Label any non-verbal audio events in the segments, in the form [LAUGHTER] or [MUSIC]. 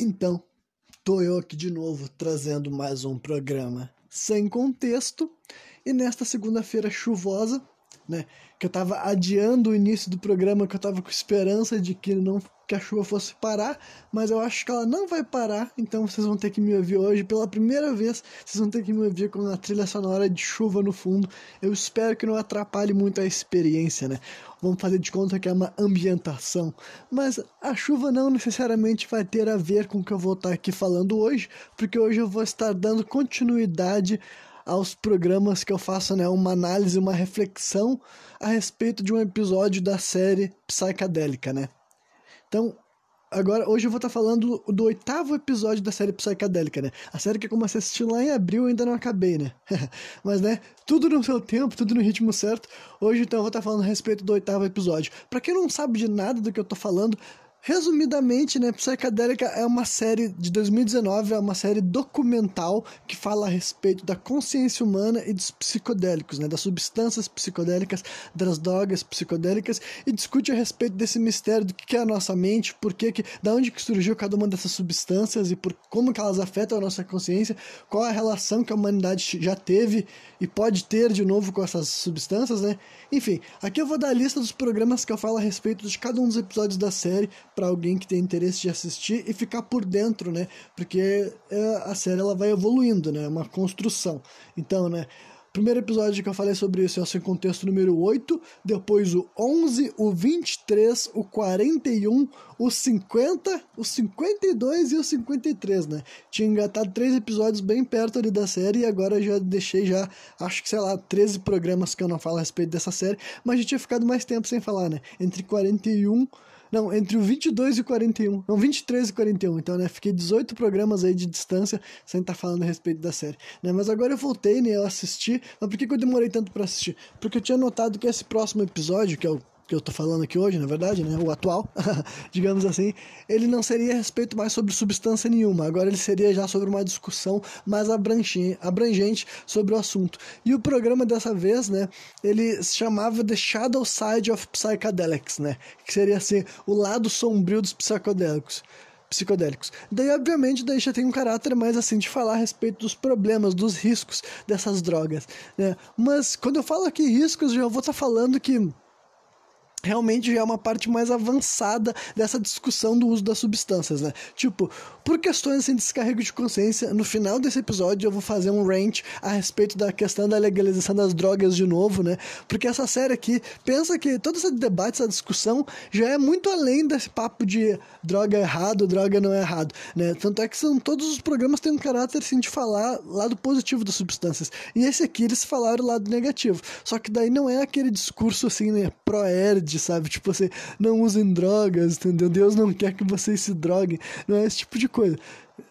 Então, tô eu aqui de novo trazendo mais um programa sem contexto. E nesta segunda-feira chuvosa, né, que eu tava adiando o início do programa, que eu tava com esperança de que não que a chuva fosse parar, mas eu acho que ela não vai parar, então vocês vão ter que me ouvir hoje pela primeira vez, vocês vão ter que me ouvir com a trilha sonora de chuva no fundo. Eu espero que não atrapalhe muito a experiência, né? Vamos fazer de conta que é uma ambientação, mas a chuva não necessariamente vai ter a ver com o que eu vou estar aqui falando hoje, porque hoje eu vou estar dando continuidade aos programas que eu faço, né, uma análise, uma reflexão a respeito de um episódio da série psicadélica, né? Então, agora, hoje eu vou estar falando do oitavo episódio da série Psicadélica, né? A série que eu comecei a assistir lá em abril ainda não acabei, né? [LAUGHS] Mas, né, tudo no seu tempo, tudo no ritmo certo. Hoje, então, eu vou estar falando a respeito do oitavo episódio. Pra quem não sabe de nada do que eu tô falando, Resumidamente, né, Psicadélica é uma série de 2019, é uma série documental que fala a respeito da consciência humana e dos psicodélicos, né, das substâncias psicodélicas, das drogas psicodélicas e discute a respeito desse mistério do que é a nossa mente, por que que, da onde que surgiu cada uma dessas substâncias e por como que elas afetam a nossa consciência, qual a relação que a humanidade já teve e pode ter de novo com essas substâncias, né? Enfim, aqui eu vou dar a lista dos programas que eu falo a respeito de cada um dos episódios da série para alguém que tem interesse de assistir e ficar por dentro, né? Porque é, a série ela vai evoluindo, né? É uma construção. Então, né? Primeiro episódio que eu falei sobre isso é o Sem Contexto número 8, depois o 11, o 23, o 41, o 50, o 52 e o 53, né? Tinha engatado três episódios bem perto ali da série e agora já deixei já, acho que sei lá, 13 programas que eu não falo a respeito dessa série, mas já tinha ficado mais tempo sem falar, né? Entre 41 não, entre o 22 e o 41. Não, 23 e 41. Então, né, fiquei 18 programas aí de distância sem estar tá falando a respeito da série. Né? Mas agora eu voltei, né, eu assisti. Mas por que, que eu demorei tanto para assistir? Porque eu tinha notado que esse próximo episódio, que é o que eu tô falando aqui hoje, na verdade, né, o atual, [LAUGHS] digamos assim, ele não seria a respeito mais sobre substância nenhuma, agora ele seria já sobre uma discussão mais abrangente sobre o assunto. E o programa dessa vez, né, ele se chamava The Shadow Side of Psychedelics, né, que seria assim, o lado sombrio dos psicodélicos psicodélicos. Daí, obviamente, daí já tem um caráter mais assim de falar a respeito dos problemas, dos riscos dessas drogas, né? Mas quando eu falo aqui riscos, já vou estar tá falando que realmente já é uma parte mais avançada dessa discussão do uso das substâncias, né? Tipo, por questões assim de descarrego de consciência, no final desse episódio eu vou fazer um rant a respeito da questão da legalização das drogas de novo, né? Porque essa série aqui pensa que todo esse debate, essa discussão já é muito além desse papo de droga é errado, droga não é errado, né? Tanto é que são todos os programas têm um caráter assim de falar lado positivo das substâncias. E esse aqui eles falaram o lado negativo. Só que daí não é aquele discurso assim, né, pro-erd sabe? Tipo assim, não usem drogas, entendeu? Deus não quer que vocês se droguem. Não é esse tipo de coisa.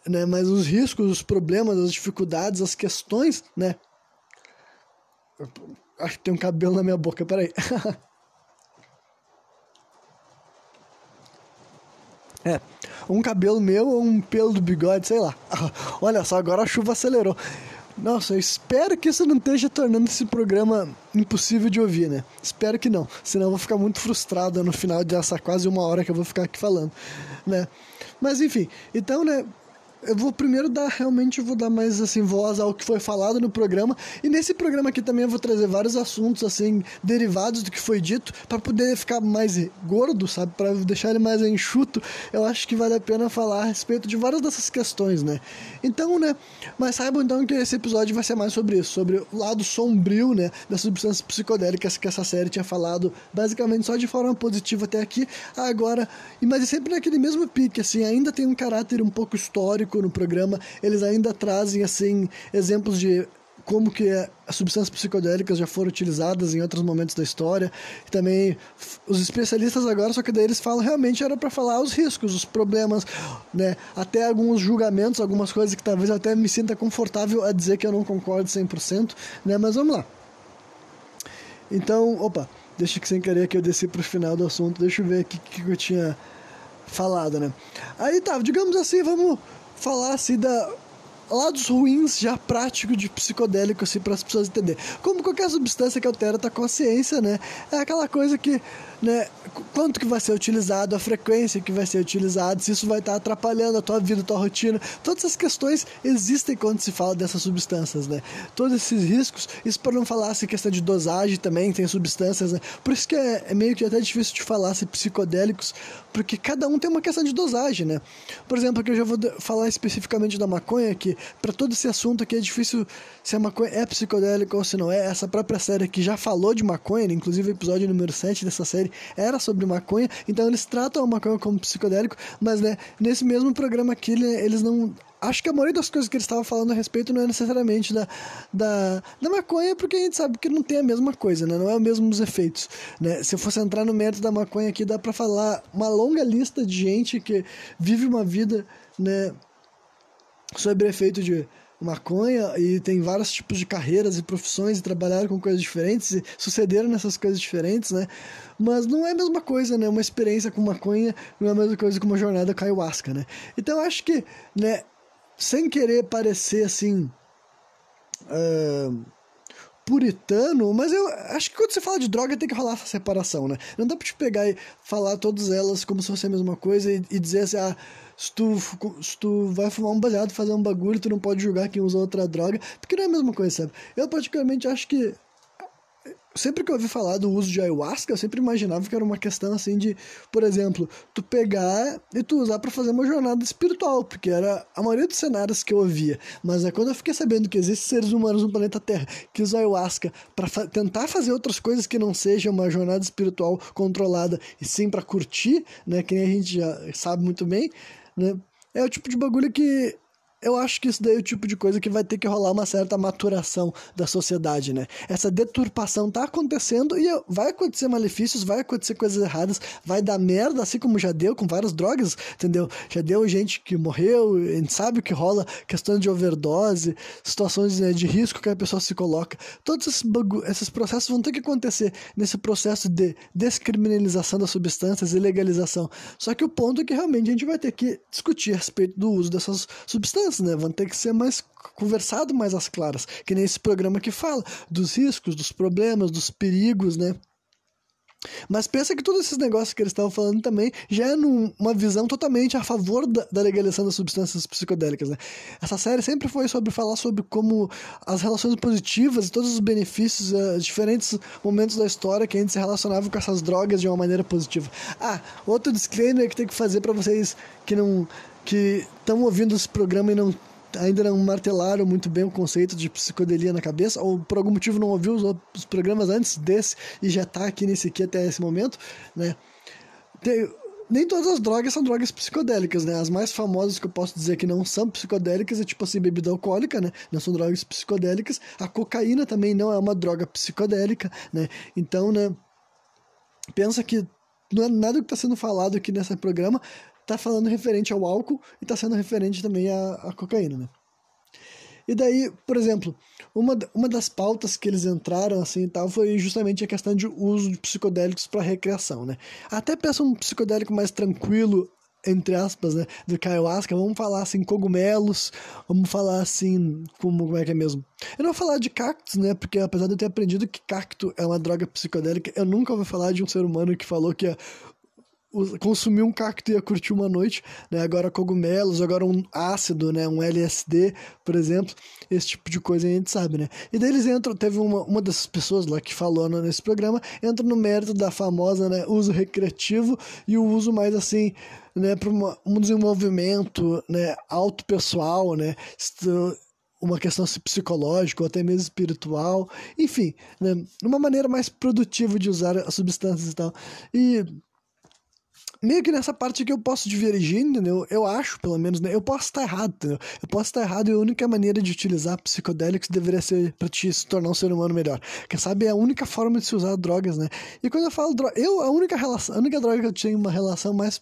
Né? Mas os riscos, os problemas, as dificuldades, as questões, né? Acho que tem um cabelo na minha boca, peraí. [LAUGHS] É, um cabelo meu ou um pelo do bigode, sei lá. [LAUGHS] Olha só, agora a chuva acelerou. Nossa, eu espero que isso não esteja tornando esse programa impossível de ouvir, né? Espero que não, senão eu vou ficar muito frustrado no final dessa quase uma hora que eu vou ficar aqui falando, né? Mas enfim, então, né? Eu vou primeiro dar, realmente, vou dar mais, assim, voz ao que foi falado no programa. E nesse programa aqui também eu vou trazer vários assuntos, assim, derivados do que foi dito, para poder ficar mais gordo, sabe? Para deixar ele mais enxuto. Eu acho que vale a pena falar a respeito de várias dessas questões, né? Então, né? Mas saibam então que esse episódio vai ser mais sobre isso, sobre o lado sombrio, né? Das substâncias psicodélicas que essa série tinha falado, basicamente só de forma positiva até aqui. Agora, mas é sempre naquele mesmo pique, assim, ainda tem um caráter um pouco histórico no programa, eles ainda trazem assim exemplos de como que as substâncias psicodélicas já foram utilizadas em outros momentos da história. E também os especialistas agora, só que daí eles falam realmente era para falar os riscos, os problemas, né? Até alguns julgamentos, algumas coisas que talvez até me sinta confortável a dizer que eu não concordo 100%, né? Mas vamos lá. Então, opa, deixa que sem querer que eu desci pro final do assunto, deixa eu ver aqui o que, que eu tinha falado, né? Aí tá, digamos assim, vamos falar assim da lados ruins já prático de psicodélico, assim, para as pessoas entenderem. Como qualquer substância que altera a tua consciência, né? É aquela coisa que né, quanto que vai ser utilizado, a frequência que vai ser utilizado, se isso vai estar atrapalhando a tua vida, a tua rotina. Todas essas questões existem quando se fala dessas substâncias, né? Todos esses riscos, isso para não falar se questão de dosagem também, tem substâncias, né? Por isso que é, é meio que até difícil de falar se psicodélicos, porque cada um tem uma questão de dosagem, né? Por exemplo, aqui eu já vou falar especificamente da maconha, que para todo esse assunto aqui é difícil se a maconha é psicodélica ou se não é. Essa própria série que já falou de maconha, inclusive o episódio número 7 dessa série série era sobre maconha, então eles tratam a maconha como psicodélico, mas né, nesse mesmo programa aqui eles não acho que a maioria das coisas que eles estavam falando a respeito não é necessariamente da, da, da maconha, porque a gente sabe que não tem a mesma coisa, né? Não é os mesmos efeitos, né? Se eu fosse entrar no mérito da maconha aqui, dá para falar uma longa lista de gente que vive uma vida, né, sobre efeito de maconha e tem vários tipos de carreiras e profissões e trabalharam com coisas diferentes e sucederam nessas coisas diferentes, né? Mas não é a mesma coisa, né? Uma experiência com maconha não é a mesma coisa que uma jornada com ayahuasca, né? Então acho que, né, sem querer parecer assim. Uh, puritano, mas eu acho que quando você fala de droga tem que rolar essa separação, né? Não dá pra te pegar e falar todas elas como se fosse a mesma coisa e, e dizer assim, ah, se tu, se tu vai fumar um baseado, fazer um bagulho, tu não pode julgar quem usa outra droga, porque não é a mesma coisa, sabe? Eu particularmente acho que sempre que eu ouvi falar do uso de ayahuasca, eu sempre imaginava que era uma questão assim de, por exemplo, tu pegar e tu usar para fazer uma jornada espiritual, porque era a maioria dos cenários que eu ouvia. Mas é quando eu fiquei sabendo que existem seres humanos no planeta Terra que usam ayahuasca para fa tentar fazer outras coisas que não sejam uma jornada espiritual controlada e sim para curtir, né, que nem a gente já sabe muito bem, né? É o tipo de bagulho que eu acho que isso daí é o tipo de coisa que vai ter que rolar uma certa maturação da sociedade, né? Essa deturpação tá acontecendo e vai acontecer malefícios, vai acontecer coisas erradas, vai dar merda, assim como já deu com várias drogas, entendeu? Já deu gente que morreu, a gente sabe o que rola, questão de overdose, situações né, de risco que a pessoa se coloca. Todos esses, esses processos vão ter que acontecer nesse processo de descriminalização das substâncias e legalização. Só que o ponto é que realmente a gente vai ter que discutir a respeito do uso dessas substâncias né? Vão ter que ser mais conversado mais às claras, que nem esse programa que fala dos riscos, dos problemas, dos perigos, né? Mas pensa que todos esses negócios que eles estavam falando também já é numa visão totalmente a favor da, da, legalização das substâncias psicodélicas. Né? Essa série sempre foi sobre falar sobre como as relações positivas e todos os benefícios, uh, diferentes momentos da história que a gente se relacionava com essas drogas de uma maneira positiva. Ah, outro disclaimer que tem que fazer para vocês que não que estão ouvindo esse programa e não ainda não martelaram muito bem o conceito de psicodelia na cabeça, ou por algum motivo não ouviu os, os programas antes desse e já está aqui nesse aqui até esse momento, né? Tem, nem todas as drogas são drogas psicodélicas, né? As mais famosas que eu posso dizer que não são psicodélicas é tipo assim, bebida alcoólica, né? Não são drogas psicodélicas. A cocaína também não é uma droga psicodélica, né? Então, né? Pensa que não é nada que está sendo falado aqui nesse programa tá falando referente ao álcool e tá sendo referente também à, à cocaína, né? E daí, por exemplo, uma, uma das pautas que eles entraram assim e tal foi justamente a questão de uso de psicodélicos para recreação, né? Até peça um psicodélico mais tranquilo, entre aspas, né, do que ayahuasca, vamos falar assim, cogumelos, vamos falar assim, como, como é que é mesmo? Eu não vou falar de cactos, né, porque apesar de eu ter aprendido que cacto é uma droga psicodélica, eu nunca ouvi falar de um ser humano que falou que consumir um cacto e ia curtir uma noite, né? Agora cogumelos, agora um ácido, né? Um LSD, por exemplo, esse tipo de coisa a gente sabe, né? E daí eles entram, teve uma, uma dessas pessoas lá que falou nesse programa, entra no mérito da famosa, né? Uso recreativo e o uso mais assim, né? Para um desenvolvimento, né? Alto pessoal, né? uma questão psicológica ou até mesmo espiritual, enfim, né, uma maneira mais produtiva de usar as substâncias e tal. E meio que nessa parte que eu posso divergir, entendeu? Eu acho, pelo menos, né? Eu posso estar errado, entendeu? Eu posso estar errado e a única maneira de utilizar psicodélicos deveria ser para te se tornar um ser humano melhor. Quem sabe é a única forma de se usar drogas, né? E quando eu falo droga, eu, a única relação, a única droga que eu tenho uma relação mais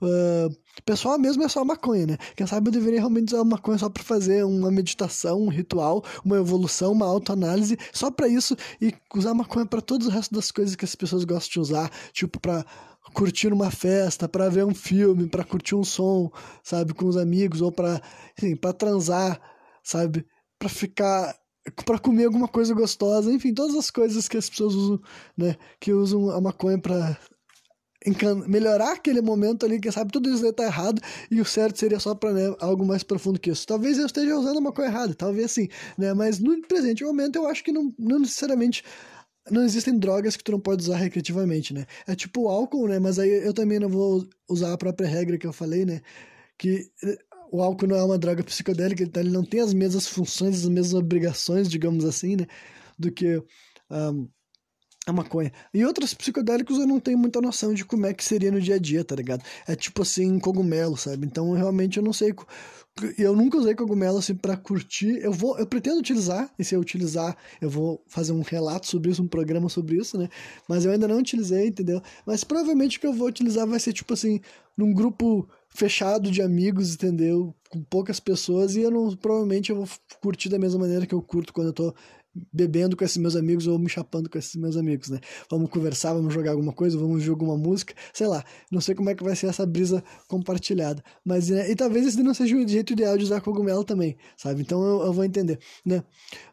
Uh, pessoal mesmo é só maconha, né? Quem sabe eu deveria realmente usar maconha só para fazer uma meditação, um ritual, uma evolução, uma autoanálise, só para isso e usar maconha para todos o resto das coisas que as pessoas gostam de usar, tipo para curtir uma festa, para ver um filme, para curtir um som, sabe, com os amigos ou para, para transar sabe? Para ficar para comer alguma coisa gostosa, enfim, todas as coisas que as pessoas usam, né, que usam a maconha para melhorar aquele momento ali, que sabe, tudo isso aí tá errado e o certo seria só para né, algo mais profundo que isso. Talvez eu esteja usando uma coisa errada, talvez sim, né, mas no presente momento eu acho que não, não necessariamente não existem drogas que tu não pode usar recreativamente, né? É tipo o álcool, né? Mas aí eu também não vou usar a própria regra que eu falei, né? Que eh, o álcool não é uma droga psicodélica, então ele não tem as mesmas funções, as mesmas obrigações, digamos assim, né? Do que um, a maconha. E outros psicodélicos eu não tenho muita noção de como é que seria no dia a dia, tá ligado? É tipo assim, cogumelo, sabe? Então realmente eu não sei. Eu nunca usei cogumelo assim para curtir. Eu vou, eu pretendo utilizar, e se eu utilizar, eu vou fazer um relato sobre isso, um programa sobre isso, né? Mas eu ainda não utilizei, entendeu? Mas provavelmente o que eu vou utilizar vai ser tipo assim, num grupo fechado de amigos, entendeu? Com poucas pessoas e eu não provavelmente eu vou curtir da mesma maneira que eu curto quando eu tô bebendo com esses meus amigos ou me chapando com esses meus amigos, né? Vamos conversar, vamos jogar alguma coisa, vamos ouvir alguma música, sei lá. Não sei como é que vai ser essa brisa compartilhada. Mas, né? E talvez esse não seja o jeito ideal de usar cogumelo também, sabe? Então eu, eu vou entender, né?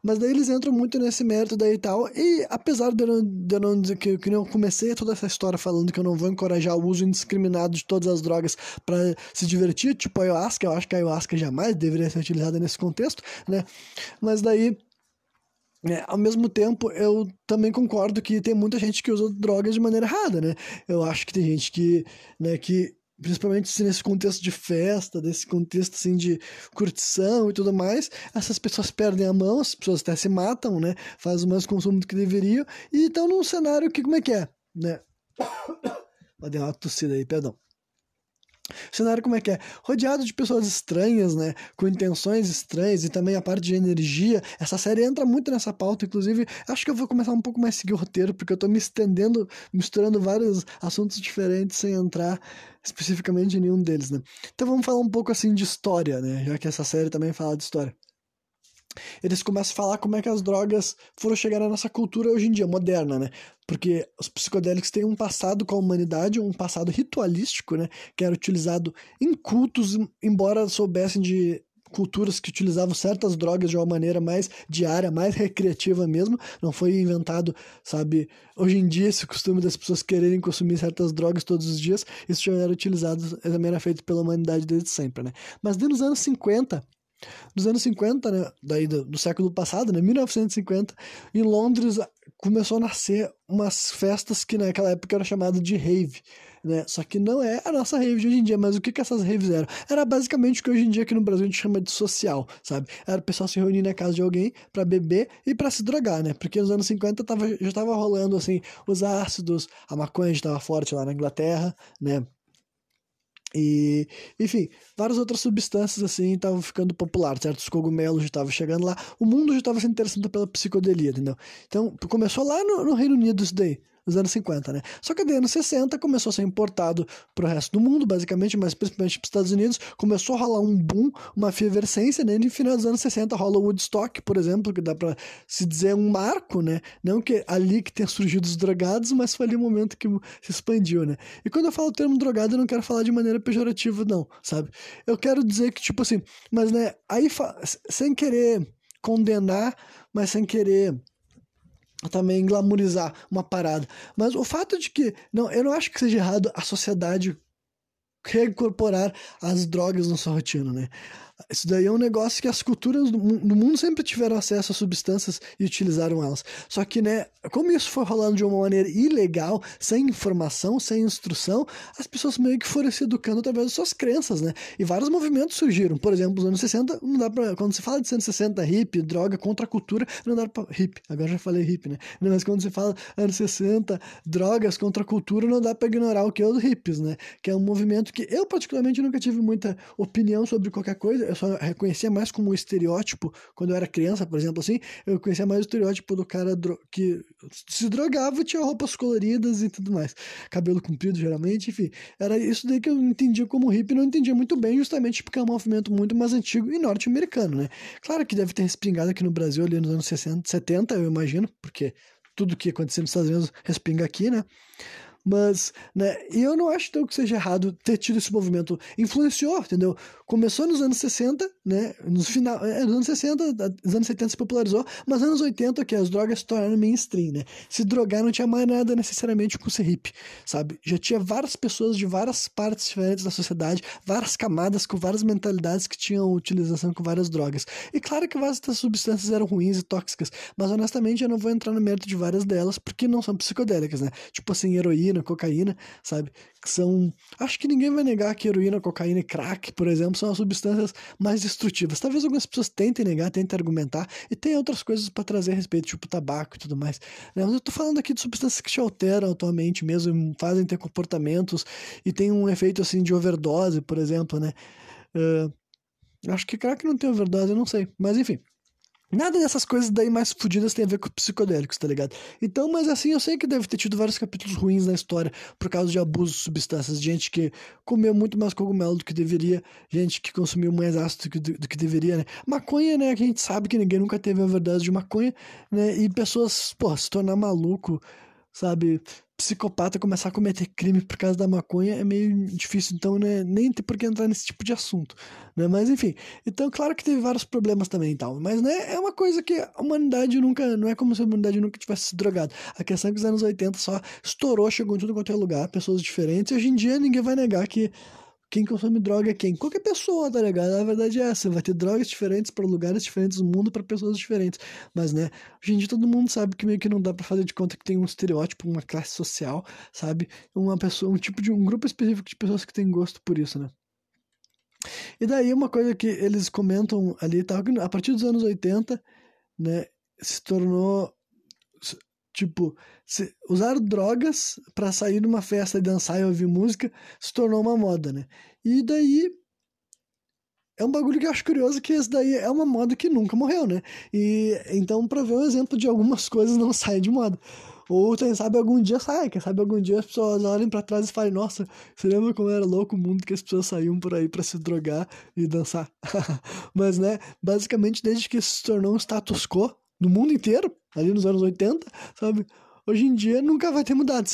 Mas daí eles entram muito nesse mérito daí e tal. E apesar de eu não, de eu não dizer que, que eu comecei toda essa história falando que eu não vou encorajar o uso indiscriminado de todas as drogas para se divertir, tipo a ayahuasca, eu acho que a ayahuasca jamais deveria ser utilizada nesse contexto, né? Mas daí é, ao mesmo tempo, eu também concordo que tem muita gente que usa drogas de maneira errada, né? Eu acho que tem gente que, né, que principalmente assim, nesse contexto de festa, desse contexto assim de curtição e tudo mais, essas pessoas perdem a mão, as pessoas até se matam, né? Fazem mesmo consumo do que deveriam e estão num cenário que como é que é, né? [COUGHS] Vou dar uma tossida aí, perdão. O cenário como é que é? Rodeado de pessoas estranhas, né? Com intenções estranhas e também a parte de energia. Essa série entra muito nessa pauta, inclusive. Acho que eu vou começar um pouco mais a seguir o roteiro, porque eu tô me estendendo, misturando vários assuntos diferentes sem entrar especificamente em nenhum deles, né? Então vamos falar um pouco assim de história, né? Já que essa série também fala de história eles começam a falar como é que as drogas foram chegar na nossa cultura hoje em dia, moderna, né? Porque os psicodélicos têm um passado com a humanidade, um passado ritualístico, né? Que era utilizado em cultos, embora soubessem de culturas que utilizavam certas drogas de uma maneira mais diária, mais recreativa mesmo. Não foi inventado, sabe? Hoje em dia, esse costume das pessoas quererem consumir certas drogas todos os dias, isso já era utilizado, também era feito pela humanidade desde sempre, né? Mas nos anos 50, dos anos 50, né, daí do, do, século passado, né, 1950, em Londres começou a nascer umas festas que naquela época era chamado de rave, né? Só que não é a nossa rave de hoje em dia, mas o que que essas raves eram? Era basicamente o que hoje em dia aqui no Brasil a gente chama de social, sabe? Era o pessoal se reunir na casa de alguém para beber e para se drogar, né? Porque nos anos 50 tava, já tava rolando assim os ácidos, a maconha já tava forte lá na Inglaterra, né? E, enfim, várias outras substâncias assim estavam ficando populares, certos cogumelos já estavam chegando lá, o mundo já estava se interessando pela psicodelia, entendeu? Então, começou lá no, no Reino Unido isso daí nos anos 50, né? Só que nos anos 60 começou a ser importado para o resto do mundo, basicamente, mas principalmente para os Estados Unidos, começou a rolar um boom, uma efervescência, né? E no final dos anos 60 rola Woodstock, por exemplo, que dá para se dizer um marco, né? Não que ali que tenha surgido os drogados, mas foi ali o momento que se expandiu, né? E quando eu falo o termo drogado, eu não quero falar de maneira pejorativa, não, sabe? Eu quero dizer que, tipo assim, mas, né, aí sem querer condenar, mas sem querer também glamorizar uma parada. Mas o fato de que. Não, eu não acho que seja errado a sociedade reincorporar as drogas na sua rotina, né? Isso daí é um negócio que as culturas do mundo sempre tiveram acesso a substâncias e utilizaram elas. Só que, né, como isso foi rolando de uma maneira ilegal, sem informação, sem instrução, as pessoas meio que foram se educando através das suas crenças, né? E vários movimentos surgiram. Por exemplo, nos anos 60, não dá pra. Quando se fala de 160 hip, droga, contra a cultura, não dá pra. Hip, agora já falei hip, né? Mas quando se fala anos 60, drogas contra a cultura, não dá pra ignorar o que é os hips, né? Que é um movimento que eu, particularmente, nunca tive muita opinião sobre qualquer coisa. Eu só reconhecia mais como um estereótipo quando eu era criança, por exemplo, assim, eu conhecia mais o estereótipo do cara que se drogava, tinha roupas coloridas e tudo mais, cabelo comprido geralmente, enfim, era isso daí que eu entendia como hippie, não entendia muito bem, justamente porque é um movimento muito mais antigo e norte-americano, né? Claro que deve ter respingado aqui no Brasil ali nos anos 60, 70, eu imagino, porque tudo que acontecia nos Estados Unidos respinga aqui, né? Mas, né, eu não acho então que seja errado ter tido esse movimento. Influenciou, entendeu? Começou nos anos 60, né? Nos final, é, nos anos 60, nos anos 70 se popularizou, mas nos anos 80 que as drogas se tornaram mainstream, né? Se drogar não tinha mais nada necessariamente com ser hippie, sabe? Já tinha várias pessoas de várias partes diferentes da sociedade, várias camadas com várias mentalidades que tinham utilização com várias drogas. E claro que várias dessas substâncias eram ruins e tóxicas, mas honestamente eu não vou entrar no mérito de várias delas porque não são psicodélicas, né? Tipo assim, heroína, cocaína, sabe? Que são. Acho que ninguém vai negar que heroína, cocaína e crack, por exemplo, são as substâncias mais destrutivas. Talvez algumas pessoas tentem negar, tentem argumentar, e tem outras coisas para trazer a respeito, tipo tabaco e tudo mais. Né? Mas eu tô falando aqui de substâncias que te alteram atualmente mesmo, fazem ter comportamentos e tem um efeito assim de overdose, por exemplo, né? Uh, acho que crack não tem overdose, eu não sei. Mas enfim. Nada dessas coisas daí mais fodidas tem a ver com psicodélicos, tá ligado? Então, mas assim, eu sei que deve ter tido vários capítulos ruins na história por causa de abuso de substâncias. Gente que comeu muito mais cogumelo do que deveria, gente que consumiu mais ácido do que, do, do que deveria, né? Maconha, né? Que a gente sabe que ninguém nunca teve a verdade de maconha, né? E pessoas, pô, se tornar maluco, sabe? psicopata começar a cometer crime por causa da maconha é meio difícil, então né, nem tem por que entrar nesse tipo de assunto, né? Mas enfim, então claro que teve vários problemas também e tal, mas né, é uma coisa que a humanidade nunca, não é como se a humanidade nunca tivesse se drogado. A questão é que os anos 80 só estourou, chegou em tudo quanto é lugar, pessoas diferentes, e hoje em dia ninguém vai negar que quem consome droga é quem? Qualquer pessoa, tá ligado? A verdade é essa, vai ter drogas diferentes para lugares diferentes do mundo, para pessoas diferentes. Mas, né, hoje em dia todo mundo sabe que meio que não dá para fazer de conta que tem um estereótipo, uma classe social, sabe? Uma pessoa, um tipo de um grupo específico de pessoas que tem gosto por isso, né? E daí uma coisa que eles comentam ali, tá, a partir dos anos 80, né, se tornou Tipo, usar drogas para sair numa festa e dançar e ouvir música se tornou uma moda, né? E daí é um bagulho que eu acho curioso que esse daí é uma moda que nunca morreu, né? E então, para ver um exemplo de algumas [LAUGHS] coisas não saem de moda. Ou quem sabe algum dia sai, quem sabe algum dia as pessoas olhem para trás e falem, nossa, você lembra como era louco o mundo que as pessoas saíam por aí para se drogar e dançar? [LAUGHS] Mas, né, basicamente desde que se tornou um status quo no mundo inteiro, ali nos anos 80, sabe? Hoje em dia nunca vai ter mudado.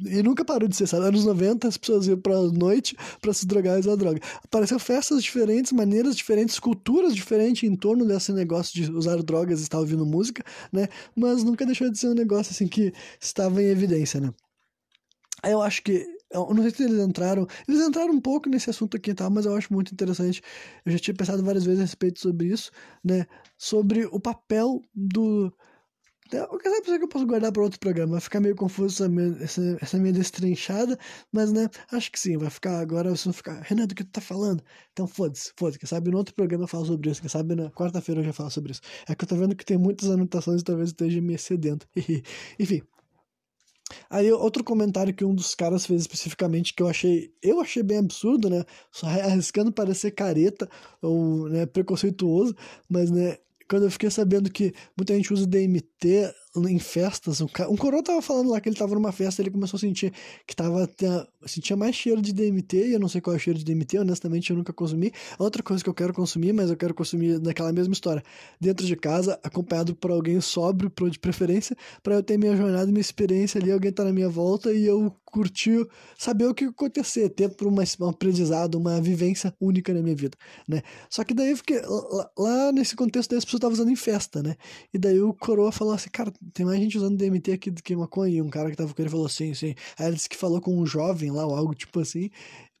E nunca parou de ser, sabe? Anos 90 as pessoas iam pra noite para se drogar e usar droga. Apareceu festas diferentes, maneiras diferentes, culturas diferentes em torno desse negócio de usar drogas e estar ouvindo música, né? Mas nunca deixou de ser um negócio assim que estava em evidência, né? Eu acho que eu não sei se eles entraram. Eles entraram um pouco nesse assunto aqui e tal, mas eu acho muito interessante. Eu já tinha pensado várias vezes a respeito sobre isso, né? Sobre o papel do. O que sabe que eu posso guardar para outro programa? Vai ficar meio confuso essa minha, essa, essa minha destrinchada, mas né, acho que sim, vai ficar agora, vocês vão ficar, Renan, do que tu tá falando? Então foda-se, foda-se, quem sabe no outro programa eu falo sobre isso, quem sabe na quarta-feira eu já falo sobre isso. É que eu tô vendo que tem muitas anotações e talvez esteja me excedendo. [LAUGHS] Enfim, Aí outro comentário que um dos caras fez especificamente que eu achei, eu achei bem absurdo, né? Só arriscando parecer careta ou né, preconceituoso, mas né, quando eu fiquei sabendo que muita gente usa DMT em festas, um, um coroa tava falando lá que ele tava numa festa, ele começou a sentir que tava sentia mais cheiro de DMT, e eu não sei qual é o cheiro de DMT, honestamente eu nunca consumi. Outra coisa que eu quero consumir, mas eu quero consumir naquela mesma história, dentro de casa, acompanhado por alguém sóbrio, de preferência, para eu ter minha jornada, minha experiência ali, alguém tá na minha volta e eu curtir, saber o que acontecer, ter por uma, um aprendizado, uma vivência única na minha vida, né? Só que daí eu fiquei, lá, lá nesse contexto daí as pessoas estavam usando em festa, né? E daí o coroa falou assim, cara, tem mais gente usando DMT aqui do que maconha. E um cara que tava com ele falou assim, assim. Aí ele disse que falou com um jovem lá, ou algo tipo assim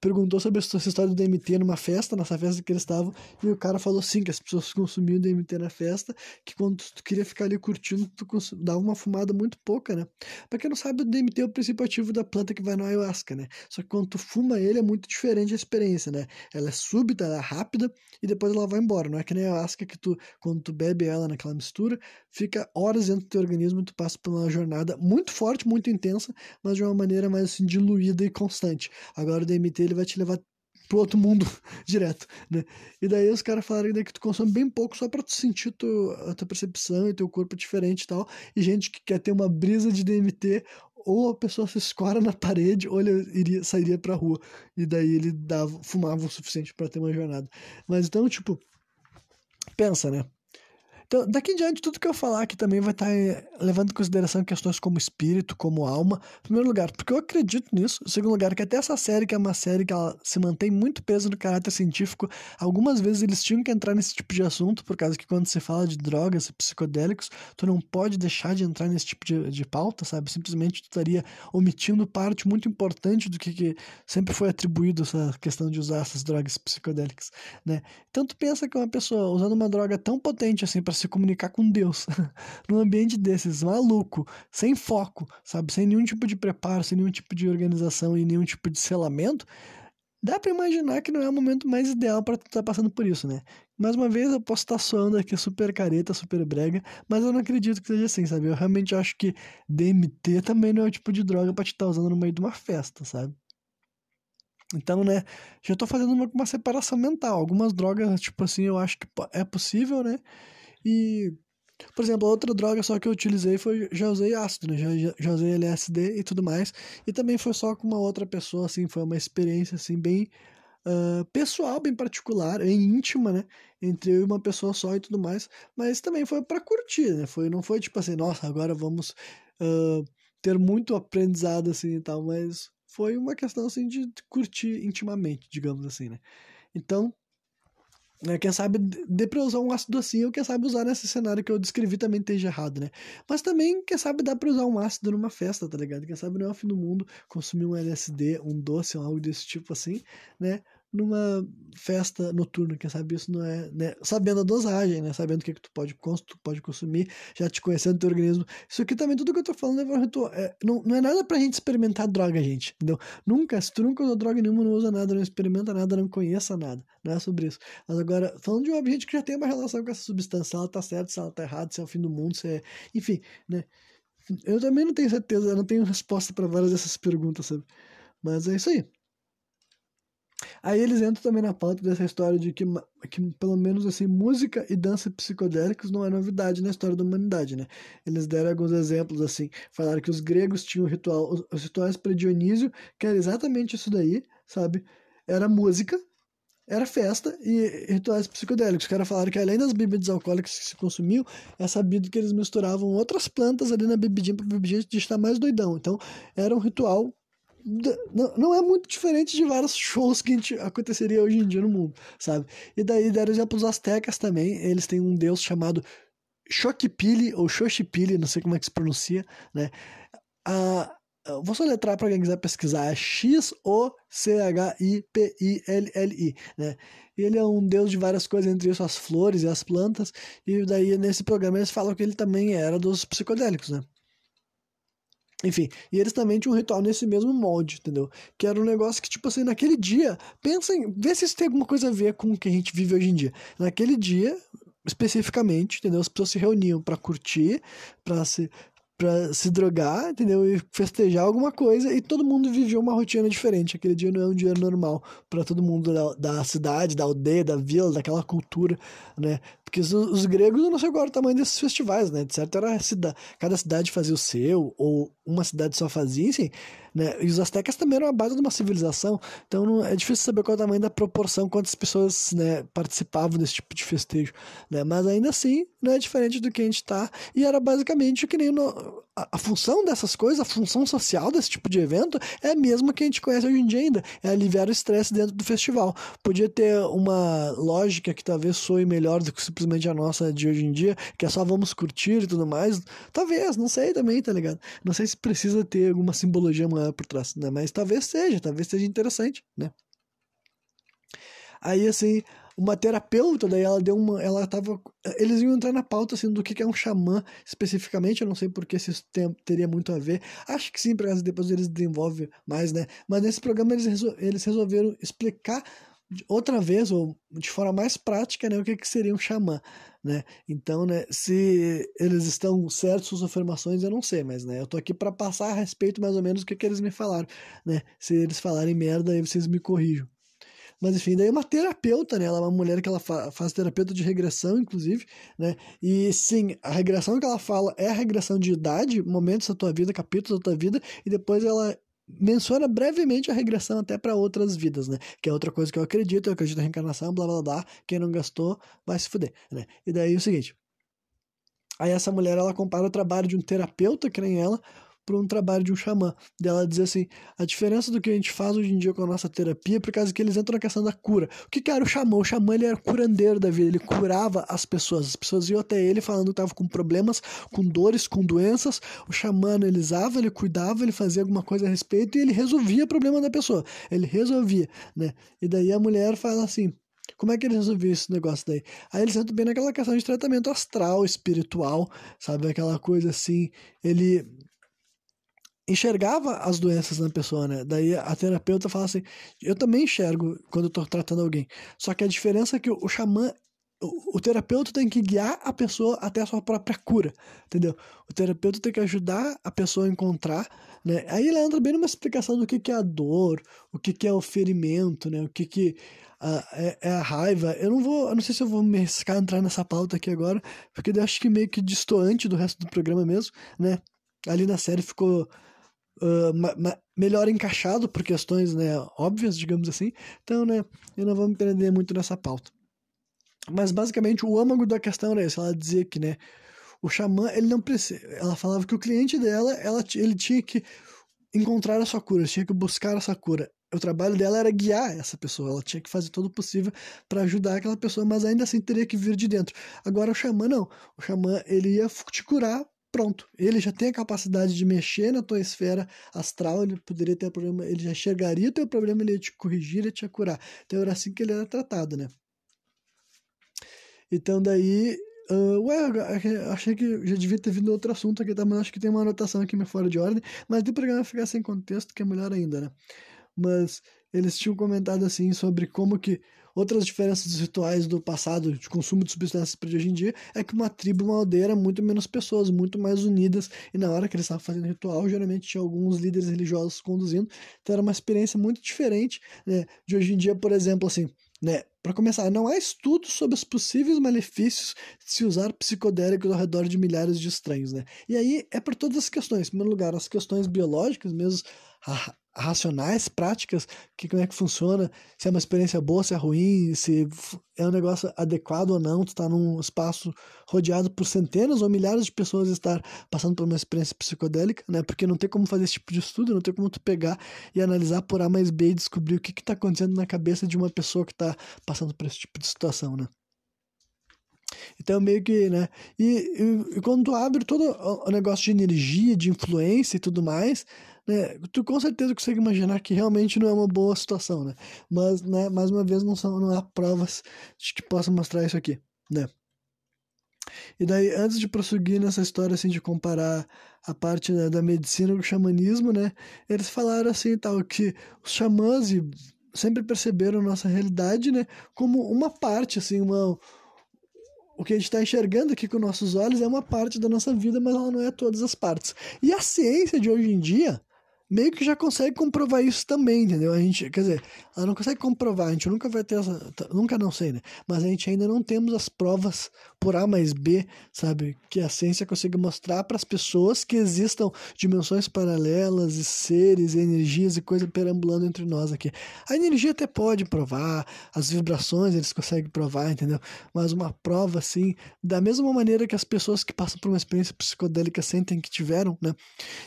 perguntou sobre essa história do DMT numa festa, nessa festa que eles estavam, e o cara falou sim, que as pessoas consumiam DMT na festa, que quando tu queria ficar ali curtindo, tu dava uma fumada muito pouca, né? Pra quem não sabe, o DMT é o princípio ativo da planta que vai no ayahuasca, né? Só que quando tu fuma ele, é muito diferente a experiência, né? Ela é súbita, ela é rápida, e depois ela vai embora. Não é que nem a ayahuasca que tu, quando tu bebe ela naquela mistura, fica horas dentro do teu organismo e tu passa por uma jornada muito forte, muito intensa, mas de uma maneira mais assim, diluída e constante. Agora o DMT, ele ele vai te levar pro outro mundo [LAUGHS] direto, né? E daí os caras falaram que tu consome bem pouco só pra tu sentir tu, a tua percepção e teu corpo diferente e tal. E gente que quer ter uma brisa de DMT, ou a pessoa se escora na parede, ou ele iria, sairia pra rua. E daí ele dava, fumava o suficiente para ter uma jornada. Mas então, tipo, pensa, né? Então, daqui em diante, tudo que eu falar aqui também vai estar eh, levando em consideração questões como espírito, como alma. Em primeiro lugar, porque eu acredito nisso. Em segundo lugar, que até essa série, que é uma série que ela se mantém muito peso no caráter científico, algumas vezes eles tinham que entrar nesse tipo de assunto, por causa que quando se fala de drogas e psicodélicos, tu não pode deixar de entrar nesse tipo de, de pauta, sabe? Simplesmente tu estaria omitindo parte muito importante do que, que sempre foi atribuído essa questão de usar essas drogas psicodélicas, né? Então tu pensa que uma pessoa usando uma droga tão potente assim para se comunicar com Deus, [LAUGHS] num ambiente desses, maluco, sem foco, sabe? Sem nenhum tipo de preparo, sem nenhum tipo de organização e nenhum tipo de selamento, dá para imaginar que não é o momento mais ideal para estar tá passando por isso, né? Mais uma vez, eu posso estar tá soando aqui super careta, super brega, mas eu não acredito que seja assim, sabe? Eu realmente acho que DMT também não é o tipo de droga para te estar tá usando no meio de uma festa, sabe? Então, né, já tô fazendo uma, uma separação mental. Algumas drogas, tipo assim, eu acho que é possível, né? E, por exemplo, outra droga só que eu utilizei foi, já usei ácido, né? Já, já usei LSD e tudo mais. E também foi só com uma outra pessoa, assim, foi uma experiência, assim, bem uh, pessoal, bem particular, bem íntima, né? Entre eu e uma pessoa só e tudo mais. Mas também foi para curtir, né? Foi, não foi tipo assim, nossa, agora vamos uh, ter muito aprendizado, assim, e tal, mas foi uma questão assim de curtir intimamente, digamos assim, né? Então, né, quem sabe dê pra usar um ácido assim, ou quem sabe usar nesse cenário que eu descrevi também esteja errado, né? Mas também, quem sabe dá pra usar um ácido numa festa, tá ligado? Quem sabe não é o fim do mundo consumir um LSD, um doce, ou algo desse tipo assim, né? Numa festa noturna, quem sabe isso não é, né? Sabendo a dosagem, né? Sabendo o que, que tu pode, tu pode consumir, já te conhecendo o teu organismo. Isso aqui também, tudo que eu tô falando é, é não, não é nada pra gente experimentar droga, gente, entendeu? Nunca, se tu nunca usou droga nenhuma, não usa nada, não experimenta nada, não conheça nada, não é sobre isso. Mas agora, falando de uma gente que já tem uma relação com essa substância, se ela tá certa, se ela tá errada, se é o fim do mundo, se é... Enfim, né? Eu também não tenho certeza, eu não tenho resposta para várias dessas perguntas, sabe? Mas é isso aí. Aí eles entram também na pauta dessa história de que, que pelo menos assim, música e dança psicodélicos não é novidade na história da humanidade, né? Eles deram alguns exemplos assim, falaram que os gregos tinham ritual, os, os rituais para Dionísio, que era exatamente isso daí, sabe? Era música, era festa e rituais psicodélicos. Os caras falaram que além das bebidas alcoólicas que se consumiam, é sabido que eles misturavam outras plantas ali na bebidinha para bebidinha de estar mais doidão. Então, era um ritual não é muito diferente de vários shows que gente, aconteceria hoje em dia no mundo, sabe? E daí deram exemplo os astecas também, eles têm um deus chamado Xochipili, ou Xochipili, não sei como é que se pronuncia, né? Ah, vou só letrar para quem quiser pesquisar, é X-O-C-H-I-P-I-L-L-I, né? Ele é um deus de várias coisas, entre isso as flores e as plantas, e daí nesse programa eles falam que ele também era dos psicodélicos, né? Enfim, e eles também tinham um ritual nesse mesmo molde, entendeu? Que era um negócio que, tipo assim, naquele dia, pensem, vê se isso tem alguma coisa a ver com o que a gente vive hoje em dia. Naquele dia, especificamente, entendeu? As pessoas se reuniam para curtir, para se para se drogar, entendeu? E festejar alguma coisa e todo mundo vivia uma rotina diferente. Aquele dia não é um dia normal para todo mundo da, da, cidade, da aldeia, da vila, daquela cultura, né? Porque os, os gregos eu não sei agora o tamanho desses festivais, né? De certo era cidade, cada cidade fazia o seu ou uma cidade só fazia, enfim. Né? E os astecas também eram a base de uma civilização, então não, é difícil saber qual é o tamanho da proporção, quantas pessoas né, participavam desse tipo de festejo. Né? Mas ainda assim, não é diferente do que a gente está, e era basicamente que nem no, a, função dessas coisas, a função social desse tipo de evento é a mesma que a gente conhece hoje em dia ainda, é aliviar o estresse dentro do festival. Podia ter uma lógica que talvez soe melhor do que simplesmente a nossa de hoje em dia, que é só vamos curtir e tudo mais. Talvez, não sei também, tá ligado? Não sei se precisa ter alguma simbologia maior por trás, né? Mas talvez seja, talvez seja interessante, né? Aí, assim, uma terapeuta, daí ela deu uma. Ela tava. Eles iam entrar na pauta assim, do que é um xamã especificamente. Eu não sei porque isso tem, teria muito a ver. Acho que sim, porque depois eles desenvolvem mais, né? Mas nesse programa eles, resol, eles resolveram explicar outra vez, ou de forma mais prática, né, o que, que seria um xamã, né? Então, né, se eles estão certos suas afirmações, eu não sei, mas, né, eu tô aqui para passar a respeito mais ou menos do que, que eles me falaram, né? Se eles falarem merda, aí vocês me corrijam. Mas enfim, daí uma terapeuta, né? Ela é uma mulher que ela fa faz terapeuta de regressão, inclusive, né? E sim, a regressão que ela fala é a regressão de idade, momentos da tua vida, capítulos da tua vida, e depois ela menciona brevemente a regressão até para outras vidas, né? Que é outra coisa que eu acredito, eu acredito na reencarnação, blá blá blá. Quem não gastou vai se fuder, né? E daí é o seguinte. Aí essa mulher, ela compara o trabalho de um terapeuta, que nem ela, para um trabalho de um xamã. Dela dizer assim: a diferença do que a gente faz hoje em dia com a nossa terapia é por causa que eles entram na questão da cura. O que, que era o xamã? O xamã ele era curandeiro da vida, ele curava as pessoas. As pessoas iam até ele falando que estavam com problemas, com dores, com doenças. O xamã analisava, ele cuidava, ele fazia alguma coisa a respeito e ele resolvia o problema da pessoa. Ele resolvia, né? E daí a mulher fala assim: como é que eles resolviam esse negócio daí? Aí eles entram bem naquela questão de tratamento astral, espiritual, sabe? Aquela coisa assim. Ele enxergava as doenças na pessoa, né? Daí a terapeuta fala assim: eu também enxergo quando eu tô tratando alguém. Só que a diferença é que o, xamã, o, o, terapeuta tem que guiar a pessoa até a sua própria cura, entendeu? O terapeuta tem que ajudar a pessoa a encontrar, né? Aí ele entra bem numa explicação do que, que é a dor, o que, que é o ferimento, né? O que, que é, é, a raiva. Eu não vou, eu não sei se eu vou me arriscar a entrar nessa pauta aqui agora, porque eu acho que meio que distoante do resto do programa mesmo, né? Ali na série ficou uh, ma, ma, melhor encaixado por questões né, óbvias, digamos assim. Então, né, eu não vou me prender muito nessa pauta. Mas basicamente o âmago da questão era esse. Ela dizia que, né, o xamã, ele não precisa. Ela falava que o cliente dela, ela, ele tinha que encontrar a sua cura, tinha que buscar essa cura. O trabalho dela era guiar essa pessoa, ela tinha que fazer todo o possível para ajudar aquela pessoa, mas ainda assim teria que vir de dentro. Agora o xamã não. O xamã ele ia te curar pronto. Ele já tem a capacidade de mexer na tua esfera astral, ele poderia ter problema, ele já enxergaria o teu problema, ele ia te corrigir, ele ia te curar. Então era assim que ele era tratado, né? Então daí, uh, ué, achei que já devia ter vindo outro assunto aqui, tá? mas acho que tem uma anotação aqui meio fora de ordem, mas do programa ficar sem contexto, que é melhor ainda, né? Mas eles tinham comentado assim sobre como que Outras diferenças dos rituais do passado de consumo de substâncias para hoje em dia é que uma tribo, uma aldeia era muito menos pessoas, muito mais unidas, e na hora que eles estavam fazendo ritual, geralmente tinha alguns líderes religiosos conduzindo, então era uma experiência muito diferente né, de hoje em dia, por exemplo, assim, né, para começar, não há estudos sobre os possíveis malefícios de se usar psicodélicos ao redor de milhares de estranhos, né? E aí é por todas as questões. Em primeiro lugar, as questões biológicas, mesmo racionais, práticas, que como é que funciona, se é uma experiência boa, se é ruim, se é um negócio adequado ou não, tu está num espaço rodeado por centenas ou milhares de pessoas estar passando por uma experiência psicodélica, né? Porque não tem como fazer esse tipo de estudo, não tem como tu pegar e analisar por A mais B e descobrir o que está acontecendo na cabeça de uma pessoa que está passando por esse tipo de situação, né? Então, meio que, né? E, e, e quando tu abre todo o negócio de energia, de influência e tudo mais, né, tu com certeza consegue imaginar que realmente não é uma boa situação, né? Mas, né, mais uma vez, não, são, não há provas que possam mostrar isso aqui, né? E daí, antes de prosseguir nessa história, assim, de comparar a parte né, da medicina com o xamanismo, né? Eles falaram assim, tal, que os xamãs sempre perceberam nossa realidade, né? Como uma parte, assim, uma o que a gente está enxergando aqui com nossos olhos é uma parte da nossa vida, mas ela não é todas as partes. E a ciência de hoje em dia meio que já consegue comprovar isso também, entendeu? A gente, quer dizer, ela não consegue comprovar, a gente nunca vai ter essa, nunca não sei, né? Mas a gente ainda não temos as provas por A mais B, sabe? Que a ciência consiga mostrar para as pessoas que existam dimensões paralelas e seres, e energias e coisas perambulando entre nós aqui. A energia até pode provar, as vibrações eles conseguem provar, entendeu? Mas uma prova assim, da mesma maneira que as pessoas que passam por uma experiência psicodélica sentem que tiveram, né?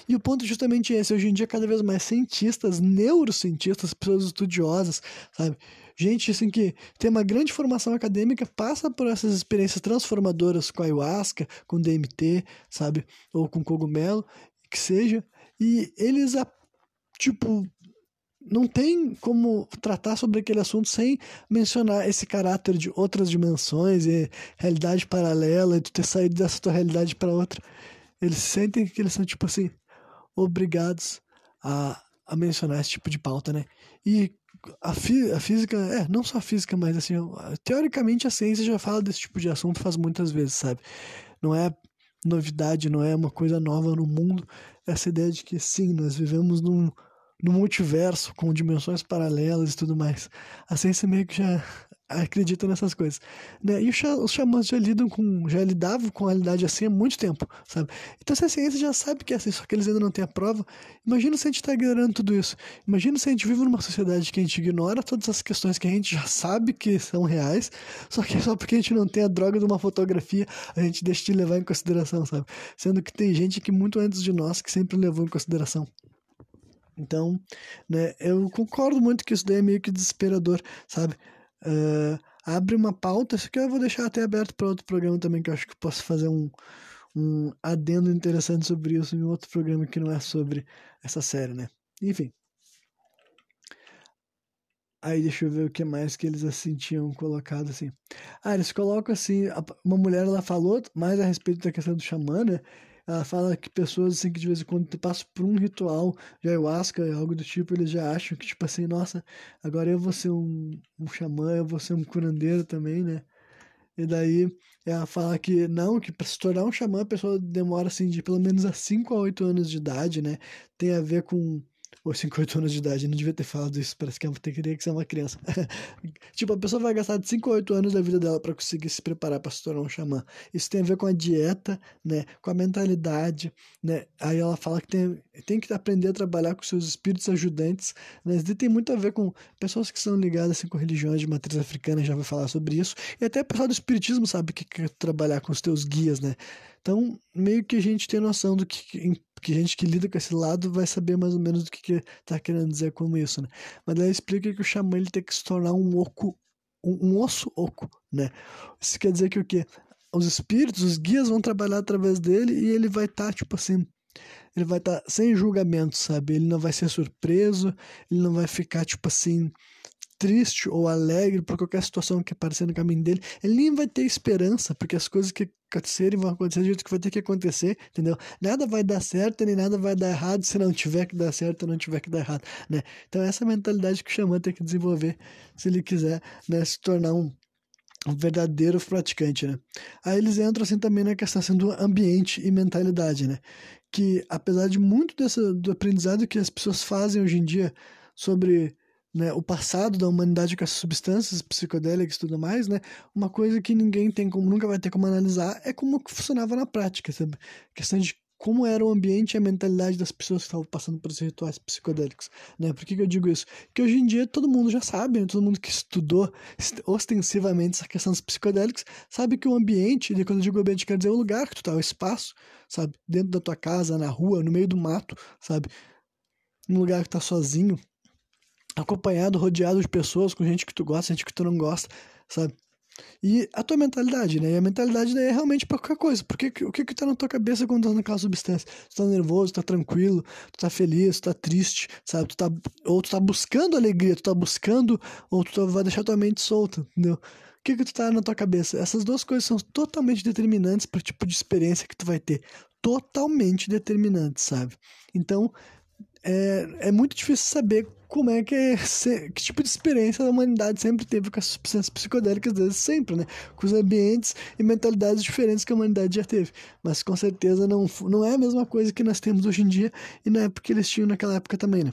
E o ponto justamente é esse, hoje em dia cada vez mais cientistas, neurocientistas, pessoas estudiosas, sabe? Gente assim que tem uma grande formação acadêmica, passa por essas experiências transformadoras com ayahuasca, com DMT, sabe? Ou com cogumelo, que seja, e eles tipo não tem como tratar sobre aquele assunto sem mencionar esse caráter de outras dimensões e realidade paralela e tu ter saído dessa tua realidade para outra. Eles sentem que eles são tipo assim obrigados a, a mencionar esse tipo de pauta, né? E a, fi, a física, é, não só a física, mas assim, teoricamente a ciência já fala desse tipo de assunto faz muitas vezes, sabe? Não é novidade, não é uma coisa nova no mundo, essa ideia de que sim, nós vivemos num, num multiverso com dimensões paralelas e tudo mais. A ciência meio que já acreditam nessas coisas, né? E os xamãs já lidam com, já lidavam com a realidade assim há muito tempo, sabe? Então se a ciência já sabe que é assim, só que eles ainda não têm a prova, imagina se a gente está ignorando tudo isso. Imagina se a gente vive numa sociedade que a gente ignora todas as questões que a gente já sabe que são reais, só que só porque a gente não tem a droga de uma fotografia, a gente deixa de levar em consideração, sabe? Sendo que tem gente que muito antes de nós que sempre levou em consideração. Então, né, eu concordo muito que isso daí é meio que desesperador, sabe? Uh, abre uma pauta, isso que eu vou deixar até aberto para outro programa também, que eu acho que posso fazer um, um adendo interessante sobre isso em outro programa que não é sobre essa série, né? Enfim. Aí deixa eu ver o que mais que eles assim tinham colocado assim. Ah, eles colocam assim, uma mulher ela falou mais a respeito da questão do xamã, né? Ela fala que pessoas assim que de vez em quando passam por um ritual de ayahuasca, algo do tipo, eles já acham que, tipo assim, nossa, agora eu vou ser um, um xamã, eu vou ser um curandeiro também, né? E daí ela fala que não, que para se tornar um xamã a pessoa demora assim de pelo menos a 5 a 8 anos de idade, né? Tem a ver com ou 58 anos de idade, eu não devia ter falado isso, parece que eu teria que ser uma criança. [LAUGHS] tipo, a pessoa vai gastar de 5 a 8 anos da vida dela para conseguir se preparar para se tornar um xamã. Isso tem a ver com a dieta, né, com a mentalidade, né? Aí ela fala que tem, tem que aprender a trabalhar com seus espíritos ajudantes, né? Isso tem muito a ver com pessoas que são ligadas assim, com religiões de matriz africana, já vai falar sobre isso. E até o pessoal do espiritismo sabe que quer trabalhar com os teus guias, né? Então, meio que a gente tem noção do que porque gente que lida com esse lado vai saber mais ou menos do que, que tá querendo dizer com isso, né? Mas daí explica que o xamã ele tem que se tornar um oco, um, um osso oco, né? Isso quer dizer que o quê? Os espíritos, os guias vão trabalhar através dele e ele vai estar, tá, tipo assim, ele vai estar tá sem julgamento, sabe? Ele não vai ser surpreso, ele não vai ficar, tipo assim, triste ou alegre por qualquer situação que aparecer no caminho dele, ele nem vai ter esperança, porque as coisas que acontecerem vão acontecer do jeito que vai ter que acontecer, entendeu? Nada vai dar certo nem nada vai dar errado se não tiver que dar certo ou não tiver que dar errado, né? Então essa é mentalidade que o xamã tem que desenvolver se ele quiser né, se tornar um, um verdadeiro praticante, né? Aí eles entram assim também na questão assim, do ambiente e mentalidade, né? Que apesar de muito dessa, do aprendizado que as pessoas fazem hoje em dia sobre né, o passado da humanidade com essas substâncias psicodélicas e tudo mais, né, uma coisa que ninguém tem como, nunca vai ter como analisar é como funcionava na prática, sabe? A questão de como era o ambiente e a mentalidade das pessoas que estavam passando por esses rituais psicodélicos, né? Por que, que eu digo isso? Que hoje em dia todo mundo já sabe, né? todo mundo que estudou ostensivamente essa questão dos psicodélicos sabe que o ambiente, e quando eu digo ambiente, quer dizer o lugar que tu tá, o espaço, sabe? Dentro da tua casa, na rua, no meio do mato, sabe? Um lugar que tá sozinho, acompanhado, rodeado de pessoas, com gente que tu gosta, gente que tu não gosta, sabe? E a tua mentalidade, né? E a mentalidade daí é realmente pra qualquer coisa. Porque o que que tá na tua cabeça quando tá naquela substância? Tu tá nervoso, tá tranquilo, tu tá feliz, tu tá triste, sabe? Tu tá, ou tu tá buscando alegria, tu tá buscando, ou tu tá, vai deixar tua mente solta, entendeu? O que que tu tá na tua cabeça? Essas duas coisas são totalmente determinantes pro tipo de experiência que tu vai ter. Totalmente determinantes, sabe? Então, é, é muito difícil saber como é que é, que tipo de experiência a humanidade sempre teve com as substâncias psicodélicas desde sempre, né? Com os ambientes e mentalidades diferentes que a humanidade já teve. Mas com certeza não, não é a mesma coisa que nós temos hoje em dia e não é porque eles tinham naquela época também, né?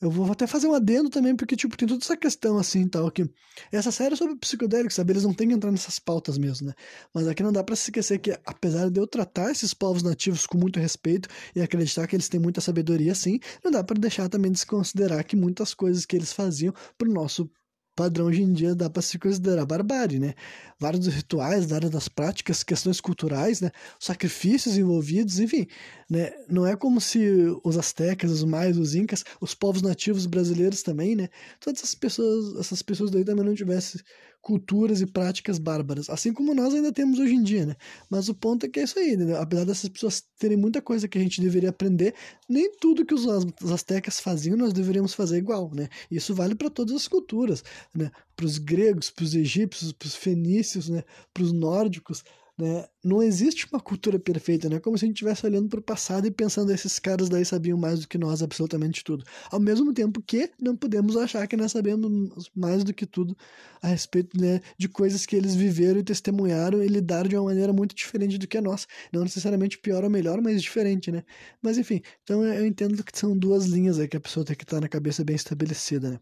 Eu vou até fazer um adendo também, porque, tipo, tem toda essa questão, assim, tal, que essa série é sobre psicodélicos, sabe? Eles não têm que entrar nessas pautas mesmo, né? Mas aqui não dá para se esquecer que, apesar de eu tratar esses povos nativos com muito respeito e acreditar que eles têm muita sabedoria, sim, não dá para deixar também de se considerar que muitas coisas que eles faziam pro nosso padrão hoje em dia dá para se considerar barbárie, né? Vários rituais, várias das práticas, questões culturais, né? Sacrifícios envolvidos, enfim, né? Não é como se os astecas, os maias, os incas, os povos nativos brasileiros também, né? Todas essas pessoas, essas pessoas daí também não tivessem culturas e práticas bárbaras, assim como nós ainda temos hoje em dia, né? Mas o ponto é que é isso aí, né? apesar dessas pessoas terem muita coisa que a gente deveria aprender, nem tudo que os, astecas faziam nós deveríamos fazer igual, né? Isso vale para todas as culturas, né? Para os gregos, para os egípcios, para os fenícios, né? Para os nórdicos, né? Não existe uma cultura perfeita, né? Como se a gente estivesse olhando para o passado e pensando esses caras daí sabiam mais do que nós absolutamente tudo. Ao mesmo tempo que não podemos achar que nós sabemos mais do que tudo a respeito né, de coisas que eles viveram e testemunharam e lidaram de uma maneira muito diferente do que a nossa. Não necessariamente pior ou melhor, mas diferente, né? Mas enfim, então eu entendo que são duas linhas aí que a pessoa tem que estar na cabeça bem estabelecida, né?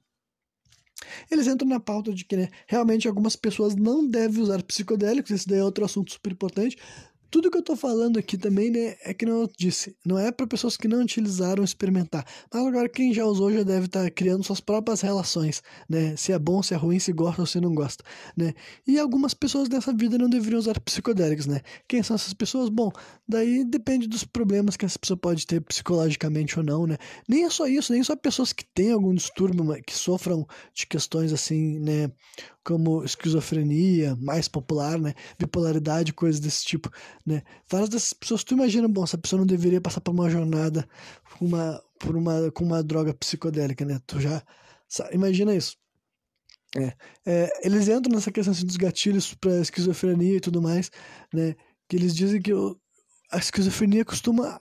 Eles entram na pauta de que né, realmente algumas pessoas não devem usar psicodélicos, esse daí é outro assunto super importante, tudo que eu tô falando aqui também, né, é que não disse, não é para pessoas que não utilizaram experimentar. Mas agora quem já usou já deve estar tá criando suas próprias relações, né? Se é bom, se é ruim, se gosta ou se não gosta, né? E algumas pessoas dessa vida não deveriam usar psicodélicos, né? Quem são essas pessoas? Bom, daí depende dos problemas que essa pessoa pode ter psicologicamente ou não, né? Nem é só isso, nem só pessoas que têm algum distúrbio, que sofram de questões assim, né, como esquizofrenia, mais popular, né? Bipolaridade, coisas desse tipo, né? Várias dessas pessoas, tu imagina, bom, essa pessoa não deveria passar por uma jornada com uma, por uma, com uma droga psicodélica, né? Tu já sabe, imagina isso. É, é, eles entram nessa questão assim, dos gatilhos para esquizofrenia e tudo mais, né? Que eles dizem que a esquizofrenia costuma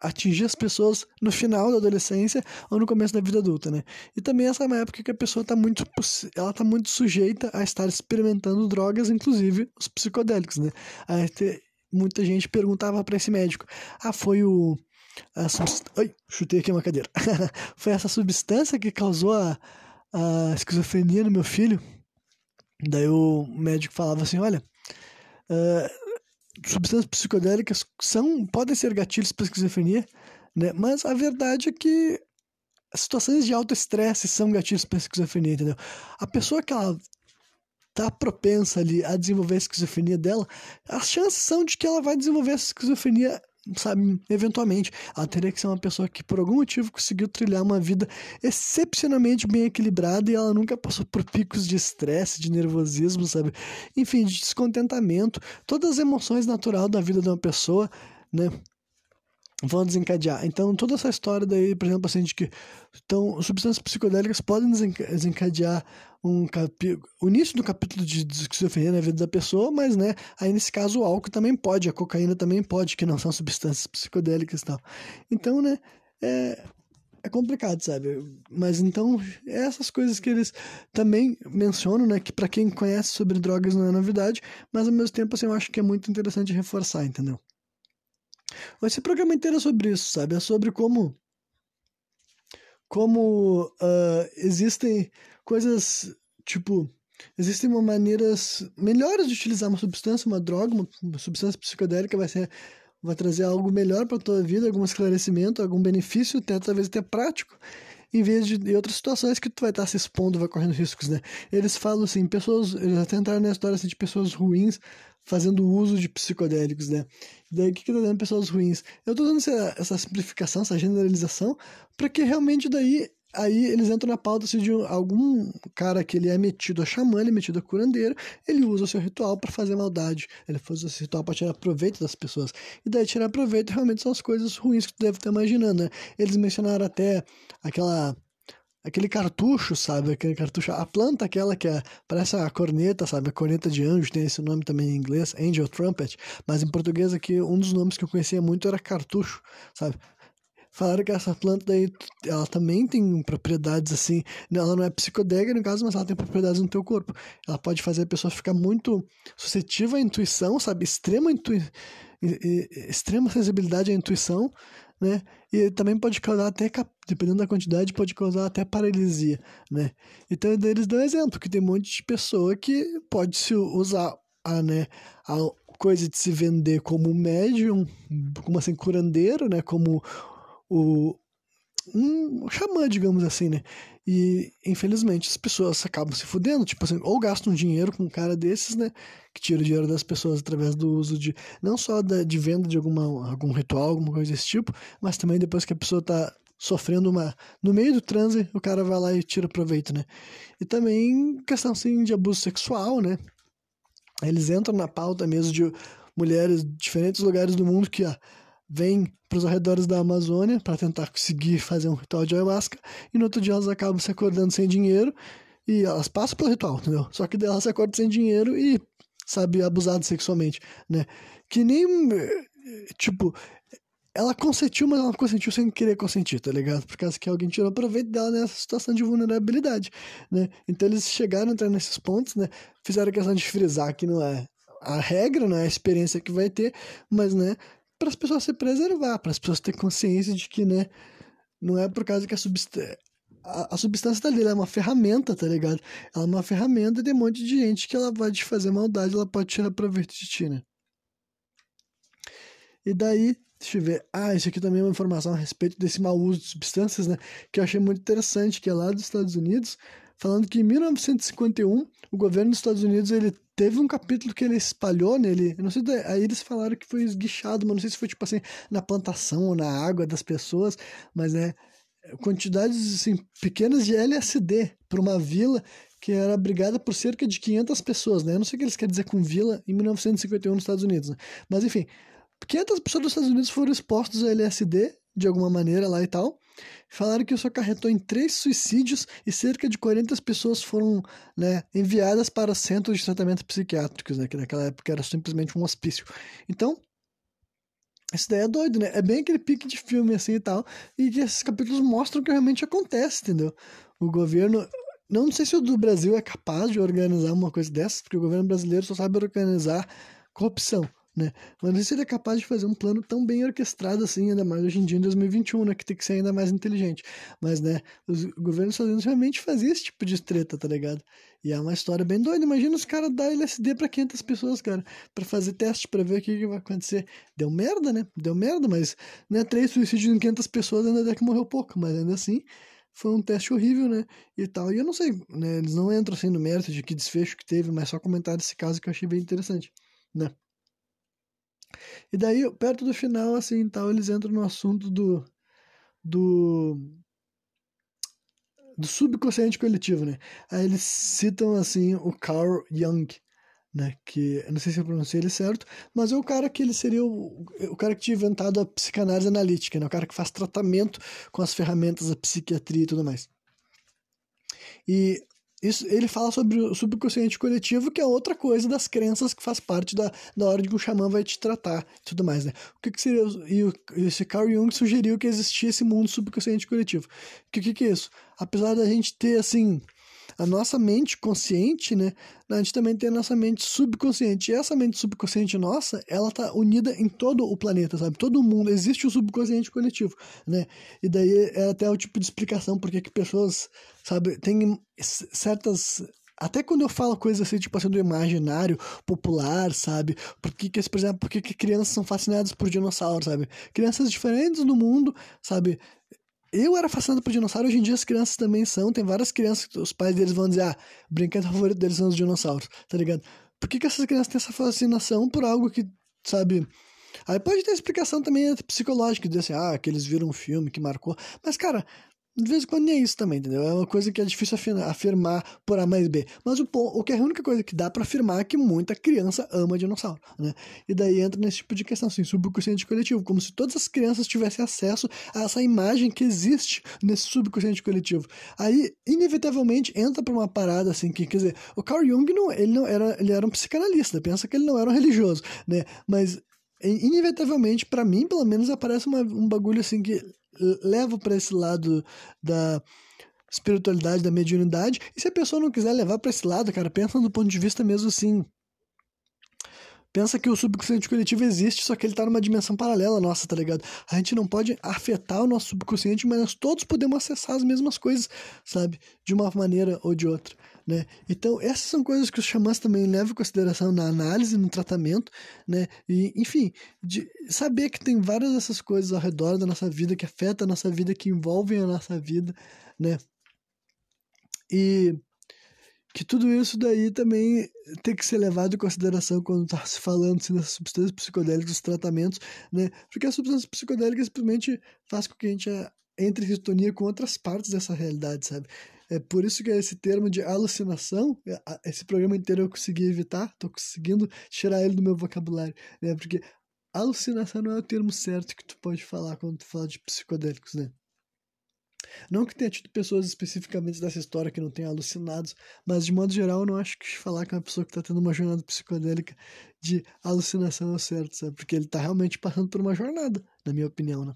atingir as pessoas no final da adolescência ou no começo da vida adulta, né? E também essa é uma época que a pessoa está muito, ela tá muito sujeita a estar experimentando drogas, inclusive os psicodélicos, né? Aí muita gente perguntava para esse médico: "Ah, foi o a subst... Chutei aqui uma cadeira. [LAUGHS] foi essa substância que causou a, a esquizofrenia no meu filho?" Daí o médico falava assim: "Olha, uh, substâncias psicodélicas são, podem ser gatilhos para esquizofrenia, né? Mas a verdade é que situações de alto estresse são gatilhos para esquizofrenia, entendeu? A pessoa que ela tá propensa ali a desenvolver a esquizofrenia dela, as chances são de que ela vai desenvolver essa esquizofrenia sabe, eventualmente. Ela teria que ser uma pessoa que, por algum motivo, conseguiu trilhar uma vida excepcionalmente bem equilibrada e ela nunca passou por picos de estresse, de nervosismo, sabe? Enfim, de descontentamento. Todas as emoções naturais da vida de uma pessoa, né? Vão desencadear. Então, toda essa história daí, por exemplo, assim, de que então, substâncias psicodélicas podem desencadear um o início do capítulo de esquizofrenia na vida da pessoa, mas, né, aí nesse caso o álcool também pode, a cocaína também pode, que não são substâncias psicodélicas e tal. Então, né, é, é complicado, sabe? Mas então, é essas coisas que eles também mencionam, né, que para quem conhece sobre drogas não é novidade, mas ao mesmo tempo, assim, eu acho que é muito interessante reforçar, entendeu? Esse programa inteiro é sobre isso, sabe? É sobre como como uh, existem coisas tipo existem maneiras melhores de utilizar uma substância, uma droga, uma, substância psicodélica vai ser vai trazer algo melhor para tua vida, algum esclarecimento, algum benefício, até talvez até prático, em vez de, de outras situações que tu vai estar se expondo, vai correndo riscos, né? Eles falam assim, pessoas, eles até entraram na história assim, de pessoas ruins fazendo uso de psicodélicos, né? Daí, o que, que tá dando pessoas ruins? Eu tô dando essa, essa simplificação, essa generalização, para que realmente daí aí eles entram na pauta assim, de algum cara que ele é metido a xamã, ele é metido a curandeiro, ele usa o seu ritual para fazer maldade, ele faz esse ritual para tirar proveito das pessoas. E daí tirar proveito realmente são as coisas ruins que tu deve estar imaginando, né? Eles mencionaram até aquela aquele cartucho, sabe? Aquele cartucho, a planta aquela que é, parece a corneta, sabe? A corneta de anjo, tem esse nome também em inglês, Angel Trumpet, mas em português aqui um dos nomes que eu conhecia muito era cartucho, sabe? Falaram que essa planta daí, ela também tem propriedades assim, ela não é psicodélica no caso, mas ela tem propriedades no teu corpo. Ela pode fazer a pessoa ficar muito suscetível à intuição, sabe? Extrema, extrema sensibilidade à intuição, né? E também pode causar até, dependendo da quantidade, pode causar até paralisia, né? Então eles dão exemplo, que tem um monte de pessoa que pode se usar a, né, a coisa de se vender como médium, como assim, curandeiro, né? Como o, um xamã, digamos assim, né? E, infelizmente, as pessoas acabam se fudendo, tipo assim, ou gastam dinheiro com um cara desses, né? Que tira o dinheiro das pessoas através do uso de, não só da, de venda de alguma, algum ritual, alguma coisa desse tipo, mas também depois que a pessoa tá sofrendo uma. No meio do transe, o cara vai lá e tira proveito, né? E também questão, assim, de abuso sexual, né? Eles entram na pauta mesmo de mulheres de diferentes lugares do mundo que, ó, vêm para os arredores da Amazônia para tentar conseguir fazer um ritual de ayahuasca e no outro dia elas acabam se acordando sem dinheiro e elas passam pelo ritual, entendeu? Só que elas se acordam sem dinheiro e, sabe, abusadas sexualmente, né? Que nem, tipo, ela consentiu, mas ela consentiu sem querer consentir, tá ligado? Por causa que alguém tirou proveito dela nessa situação de vulnerabilidade, né? Então eles chegaram a entrar nesses pontos, né? Fizeram questão de frisar que não é a regra, não é a experiência que vai ter, mas, né, para as pessoas se preservar, para as pessoas terem consciência de que, né, não é por causa que a substância a substância tá ali, ela é uma ferramenta, tá ligado? Ela é uma ferramenta e tem um monte de gente que ela vai te fazer maldade, ela pode tirar proveito de ti, né? E daí, deixa eu ver. Ah, isso aqui também é uma informação a respeito desse mau uso de substâncias, né? Que eu achei muito interessante, que é lá dos Estados Unidos, falando que em 1951 o governo dos Estados Unidos ele teve um capítulo que ele espalhou nele, eu não sei, aí eles falaram que foi esguichado, mas não sei se foi tipo assim na plantação ou na água das pessoas, mas é quantidades assim pequenas de LSD para uma vila que era abrigada por cerca de 500 pessoas, né? Eu não sei o que eles querem dizer com vila em 1951 nos Estados Unidos, né? Mas enfim, 500 pessoas dos Estados Unidos foram expostas a LSD de alguma maneira lá e tal. Falaram que isso acarretou em três suicídios e cerca de 40 pessoas foram né, enviadas para centros de tratamento psiquiátricos, né, que naquela época era simplesmente um hospício. Então, isso daí é doido, né? É bem aquele pique de filme assim e tal, e que esses capítulos mostram que realmente acontece, entendeu? O governo. Não sei se o do Brasil é capaz de organizar uma coisa dessas, porque o governo brasileiro só sabe organizar corrupção né? Mas não sei se ele é capaz de fazer um plano tão bem orquestrado assim, ainda mais hoje em dia em 2021, né? Que tem que ser ainda mais inteligente. Mas, né, os governos Unidos realmente faziam esse tipo de treta, tá ligado? E é uma história bem doida. Imagina os caras dar LSD pra 500 pessoas, cara, para fazer teste para ver o que, que, vai acontecer. Deu merda, né? Deu merda, mas, né, três suicídios em 500 pessoas ainda é que morreu pouco, mas ainda assim foi um teste horrível, né? E tal. E eu não sei, né? Eles não entram assim no mérito de que desfecho que teve, mas só comentar esse caso que eu achei bem interessante, né? E daí, perto do final, assim, tal, eles entram no assunto do do do subconsciente coletivo, né? Aí eles citam assim o Carl Jung, né? Que não sei se eu pronunciei ele certo, mas é o cara que ele seria o, o cara que tinha inventado a psicanálise analítica, né? O cara que faz tratamento com as ferramentas da psiquiatria e tudo mais. E isso, ele fala sobre o subconsciente coletivo, que é outra coisa das crenças que faz parte da, da hora que o xamã vai te tratar e tudo mais, né? O que, que seria. E o, esse Carl Jung sugeriu que existia esse mundo subconsciente coletivo. O que, que, que é isso? Apesar da gente ter, assim, a nossa mente consciente, né? A gente também tem a nossa mente subconsciente. E essa mente subconsciente nossa, ela tá unida em todo o planeta, sabe? Todo mundo. Existe o subconsciente coletivo, né? E daí é até o tipo de explicação porque que pessoas, sabe, têm certas até quando eu falo coisas assim, tipo assim, do imaginário popular, sabe? Por que, que por exemplo, por que, que crianças são fascinadas por dinossauros, sabe? Crianças diferentes no mundo, sabe? Eu era fascinado por dinossauro, hoje em dia as crianças também são. Tem várias crianças que os pais deles vão dizer, ah, o brinquedo favorito deles são os dinossauros, tá ligado? Por que, que essas crianças têm essa fascinação por algo que, sabe? Aí pode ter explicação também psicológica, dizer assim, ah, que eles viram um filme que marcou. Mas, cara, de vez em quando nem é isso também, entendeu? É uma coisa que é difícil afirmar por A mais B. Mas o, o que é a única coisa que dá para afirmar é que muita criança ama dinossauro, né? E daí entra nesse tipo de questão, assim, subconsciente coletivo, como se todas as crianças tivessem acesso a essa imagem que existe nesse subconsciente coletivo. Aí, inevitavelmente, entra pra uma parada, assim, que, quer dizer, o Carl Jung, não, ele não era, ele era um psicanalista, pensa que ele não era um religioso, né? Mas inevitavelmente, para mim, pelo menos, aparece uma, um bagulho assim que leva para esse lado da espiritualidade, da mediunidade. E se a pessoa não quiser levar para esse lado, cara, pensa do ponto de vista mesmo assim. Pensa que o subconsciente coletivo existe, só que ele tá numa dimensão paralela nossa, tá ligado? A gente não pode afetar o nosso subconsciente, mas nós todos podemos acessar as mesmas coisas, sabe? De uma maneira ou de outra. Né? Então, essas são coisas que os xamãs também levam em consideração na análise, no tratamento, né? E, enfim, de saber que tem várias dessas coisas ao redor da nossa vida que afetam a nossa vida, que envolvem a nossa vida, né? E que tudo isso daí também tem que ser levado em consideração quando está se falando assim, das substâncias psicodélicas, dos tratamentos, né? Porque as substâncias psicodélicas simplesmente faz com que a gente entre em sintonia com outras partes dessa realidade, sabe? É por isso que esse termo de alucinação, é, esse programa inteiro eu consegui evitar, tô conseguindo tirar ele do meu vocabulário, né? Porque alucinação não é o termo certo que tu pode falar quando tu fala de psicodélicos, né? Não que tenha tido pessoas especificamente dessa história que não tenham alucinados, mas de modo geral eu não acho que falar com uma pessoa que está tendo uma jornada psicodélica de alucinação é certo, sabe? Porque ele está realmente passando por uma jornada, na minha opinião, né?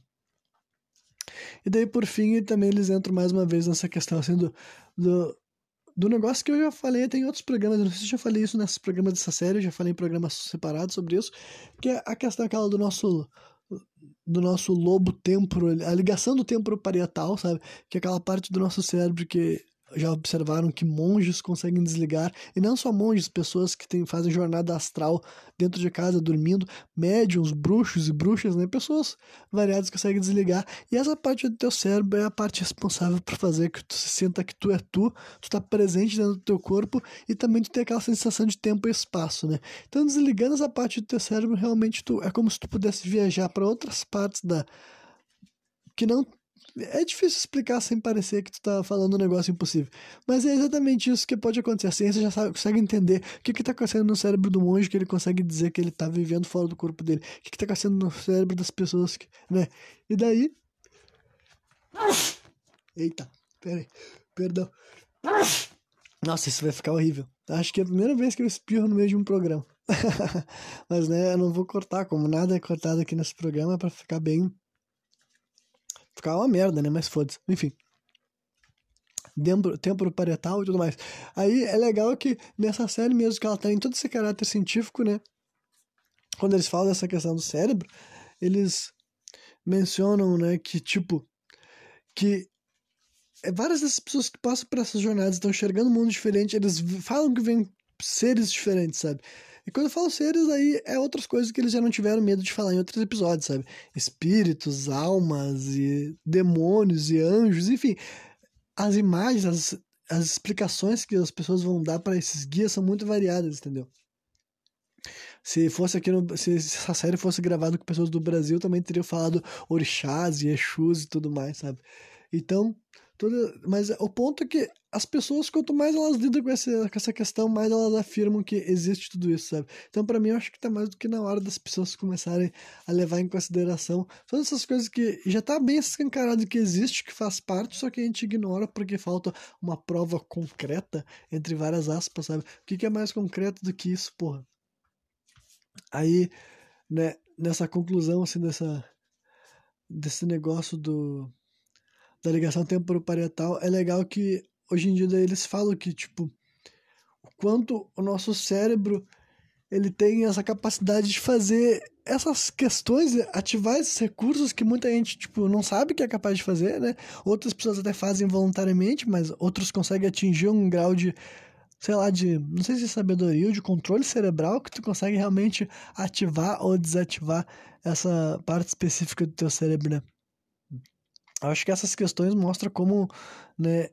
E daí, por fim, também eles entram mais uma vez nessa questão assim, do, do, do negócio que eu já falei, tem outros programas, eu não sei se eu já falei isso nesses programas dessa série, eu já falei em programas separados sobre isso, que é a questão aquela do nosso do nosso lobo temporo, a ligação do temporo parietal, sabe? Que é aquela parte do nosso cérebro que já observaram que monges conseguem desligar, e não só monges, pessoas que tem, fazem jornada astral dentro de casa, dormindo, médiums, bruxos e bruxas, né? Pessoas variadas conseguem desligar, e essa parte do teu cérebro é a parte responsável por fazer que tu se sinta que tu é tu, tu tá presente dentro do teu corpo, e também tu tem aquela sensação de tempo e espaço, né? Então, desligando essa parte do teu cérebro, realmente tu, é como se tu pudesse viajar para outras partes da que não é difícil explicar sem parecer que tu tá falando um negócio impossível. Mas é exatamente isso que pode acontecer. A ciência já sabe, consegue entender o que que tá acontecendo no cérebro do monge, que ele consegue dizer que ele tá vivendo fora do corpo dele. O que que tá acontecendo no cérebro das pessoas, que, né? E daí... Eita, peraí, perdão. Nossa, isso vai ficar horrível. Acho que é a primeira vez que eu espirro no meio de um programa. [LAUGHS] Mas, né, eu não vou cortar, como nada é cortado aqui nesse programa, para ficar bem Ficava uma merda, né? Mas foda-se. Enfim. Temporo parietal e tudo mais. Aí é legal que nessa série mesmo que ela tem todo esse caráter científico, né? Quando eles falam dessa questão do cérebro, eles mencionam, né, que tipo que é várias dessas pessoas que passam por essas jornadas estão enxergando um mundo diferente, eles falam que vêm seres diferentes, sabe? E quando eu falo seres, aí é outras coisas que eles já não tiveram medo de falar em outros episódios, sabe? Espíritos, almas e demônios e anjos, enfim. As imagens, as, as explicações que as pessoas vão dar para esses guias são muito variadas, entendeu? Se fosse aqui no, se essa série fosse gravada com pessoas do Brasil, também teriam falado orixás e exus e tudo mais, sabe? Então, Toda, mas o ponto é que as pessoas, quanto mais elas lidam com essa, com essa questão, mais elas afirmam que existe tudo isso, sabe? Então, para mim, eu acho que tá mais do que na hora das pessoas começarem a levar em consideração todas essas coisas que já tá bem escancarado que existe, que faz parte, só que a gente ignora porque falta uma prova concreta, entre várias aspas, sabe? O que, que é mais concreto do que isso, porra? Aí, né, nessa conclusão, assim, dessa, desse negócio do da ligação temporoparietal, é legal que hoje em dia eles falam que, tipo, o quanto o nosso cérebro ele tem essa capacidade de fazer essas questões, ativar esses recursos que muita gente, tipo, não sabe que é capaz de fazer, né? Outras pessoas até fazem voluntariamente, mas outros conseguem atingir um grau de, sei lá, de, não sei se é sabedoria ou de controle cerebral que tu consegue realmente ativar ou desativar essa parte específica do teu cérebro, né? acho que essas questões mostram como, né,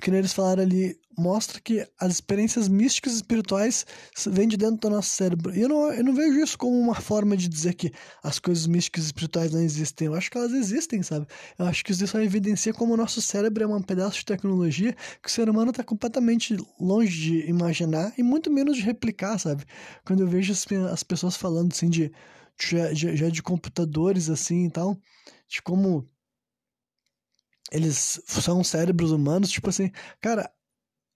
que eles falaram ali, mostra que as experiências místicas e espirituais vêm de dentro do nosso cérebro. E eu não, eu não vejo isso como uma forma de dizer que as coisas místicas e espirituais não existem. Eu acho que elas existem, sabe? Eu acho que isso só evidencia como o nosso cérebro é um pedaço de tecnologia que o ser humano está completamente longe de imaginar e muito menos de replicar, sabe? Quando eu vejo as, as pessoas falando assim de já, de computadores assim e tal, de como eles são cérebros humanos, tipo assim, cara,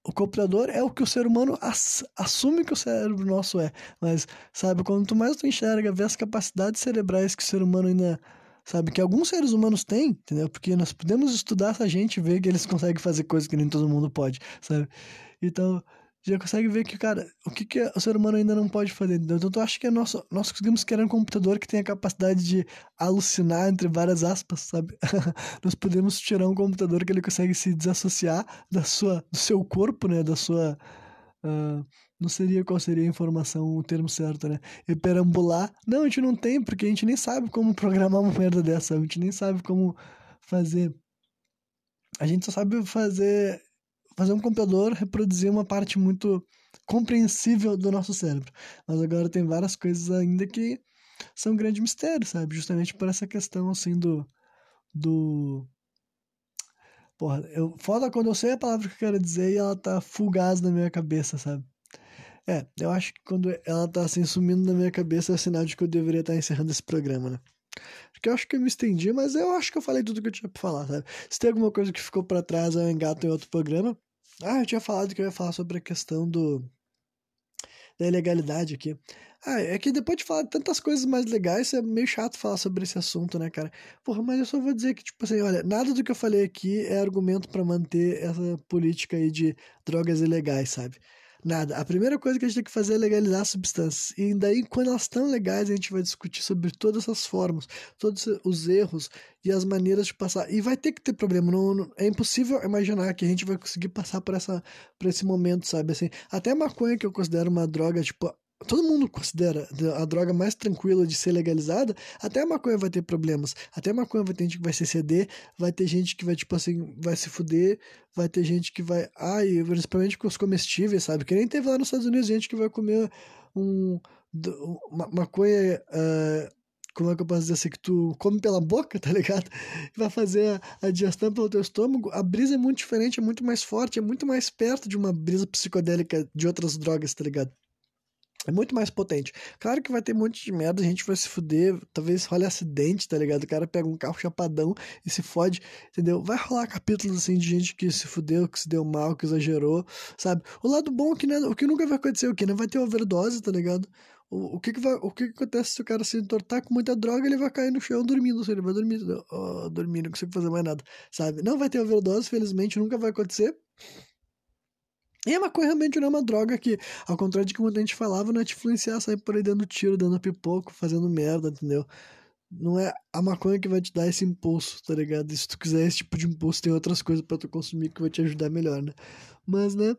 o computador é o que o ser humano ass assume que o cérebro nosso é, mas, sabe, quanto mais tu enxerga, vê as capacidades cerebrais que o ser humano ainda, sabe, que alguns seres humanos têm, entendeu? Porque nós podemos estudar essa gente ver que eles conseguem fazer coisas que nem todo mundo pode, sabe? Então, já consegue ver que, cara, o que, que o ser humano ainda não pode fazer. Então, eu acho que é nosso, nós conseguimos criar um computador que tem a capacidade de alucinar, entre várias aspas, sabe? [LAUGHS] nós podemos tirar um computador que ele consegue se desassociar da sua, do seu corpo, né? Da sua. Uh, não seria qual seria a informação, o termo certo, né? E perambular. Não, a gente não tem, porque a gente nem sabe como programar uma merda dessa, a gente nem sabe como fazer. A gente só sabe fazer fazer um computador reproduzir uma parte muito compreensível do nosso cérebro. Mas agora tem várias coisas ainda que são um grande mistério, sabe? Justamente por essa questão, assim, do... do... Porra, eu, foda quando eu sei a palavra que eu quero dizer e ela tá fugaz na minha cabeça, sabe? É, eu acho que quando ela tá assim sumindo na minha cabeça é sinal de que eu deveria estar tá encerrando esse programa, né? Porque eu acho que eu me estendi, mas eu acho que eu falei tudo que eu tinha pra falar, sabe? Se tem alguma coisa que ficou para trás, eu engato em outro programa. Ah, eu tinha falado que eu ia falar sobre a questão do da ilegalidade aqui. Ah, é que depois de falar tantas coisas mais legais, é meio chato falar sobre esse assunto, né, cara? Porra, mas eu só vou dizer que, tipo assim, olha, nada do que eu falei aqui é argumento para manter essa política aí de drogas ilegais, sabe? Nada. A primeira coisa que a gente tem que fazer é legalizar as substâncias. E daí, quando elas estão legais, a gente vai discutir sobre todas essas formas, todos os erros e as maneiras de passar. E vai ter que ter problema. Não, não, é impossível imaginar que a gente vai conseguir passar por, essa, por esse momento, sabe? Assim, até a maconha, que eu considero uma droga, tipo, todo mundo considera a droga mais tranquila de ser legalizada, até a maconha vai ter problemas. Até a maconha vai ter gente que vai se vai ter gente que vai, tipo assim, vai se fuder, vai ter gente que vai. Ai, principalmente com os comestíveis, sabe? Que nem teve lá nos Estados Unidos gente que vai comer um. Uma maconha. Uh, como é que eu posso dizer assim, que tu come pela boca, tá ligado? Vai fazer a, a digestão pelo teu estômago. A brisa é muito diferente, é muito mais forte, é muito mais perto de uma brisa psicodélica de outras drogas, tá ligado? É muito mais potente. Claro que vai ter um monte de merda, a gente vai se fuder, talvez role acidente, tá ligado? O cara pega um carro chapadão e se fode, entendeu? Vai rolar capítulos assim de gente que se fudeu, que se deu mal, que exagerou, sabe? O lado bom é que, né, o que nunca vai acontecer, o que? Não vai ter overdose, tá ligado? O, o, que, que, vai, o que, que acontece se o cara se entortar com muita droga, ele vai cair no chão dormindo, ele vai dormir, oh, dormir, não consigo fazer mais nada, sabe? Não vai ter overdose, felizmente, nunca vai acontecer. E a maconha realmente não é uma droga que, ao contrário de que muita gente falava, não é te influenciar, sair por aí dando tiro, dando pipoco, fazendo merda, entendeu? Não é a maconha que vai te dar esse impulso, tá ligado? E se tu quiser esse tipo de impulso, tem outras coisas para tu consumir que vai te ajudar melhor, né? Mas, né?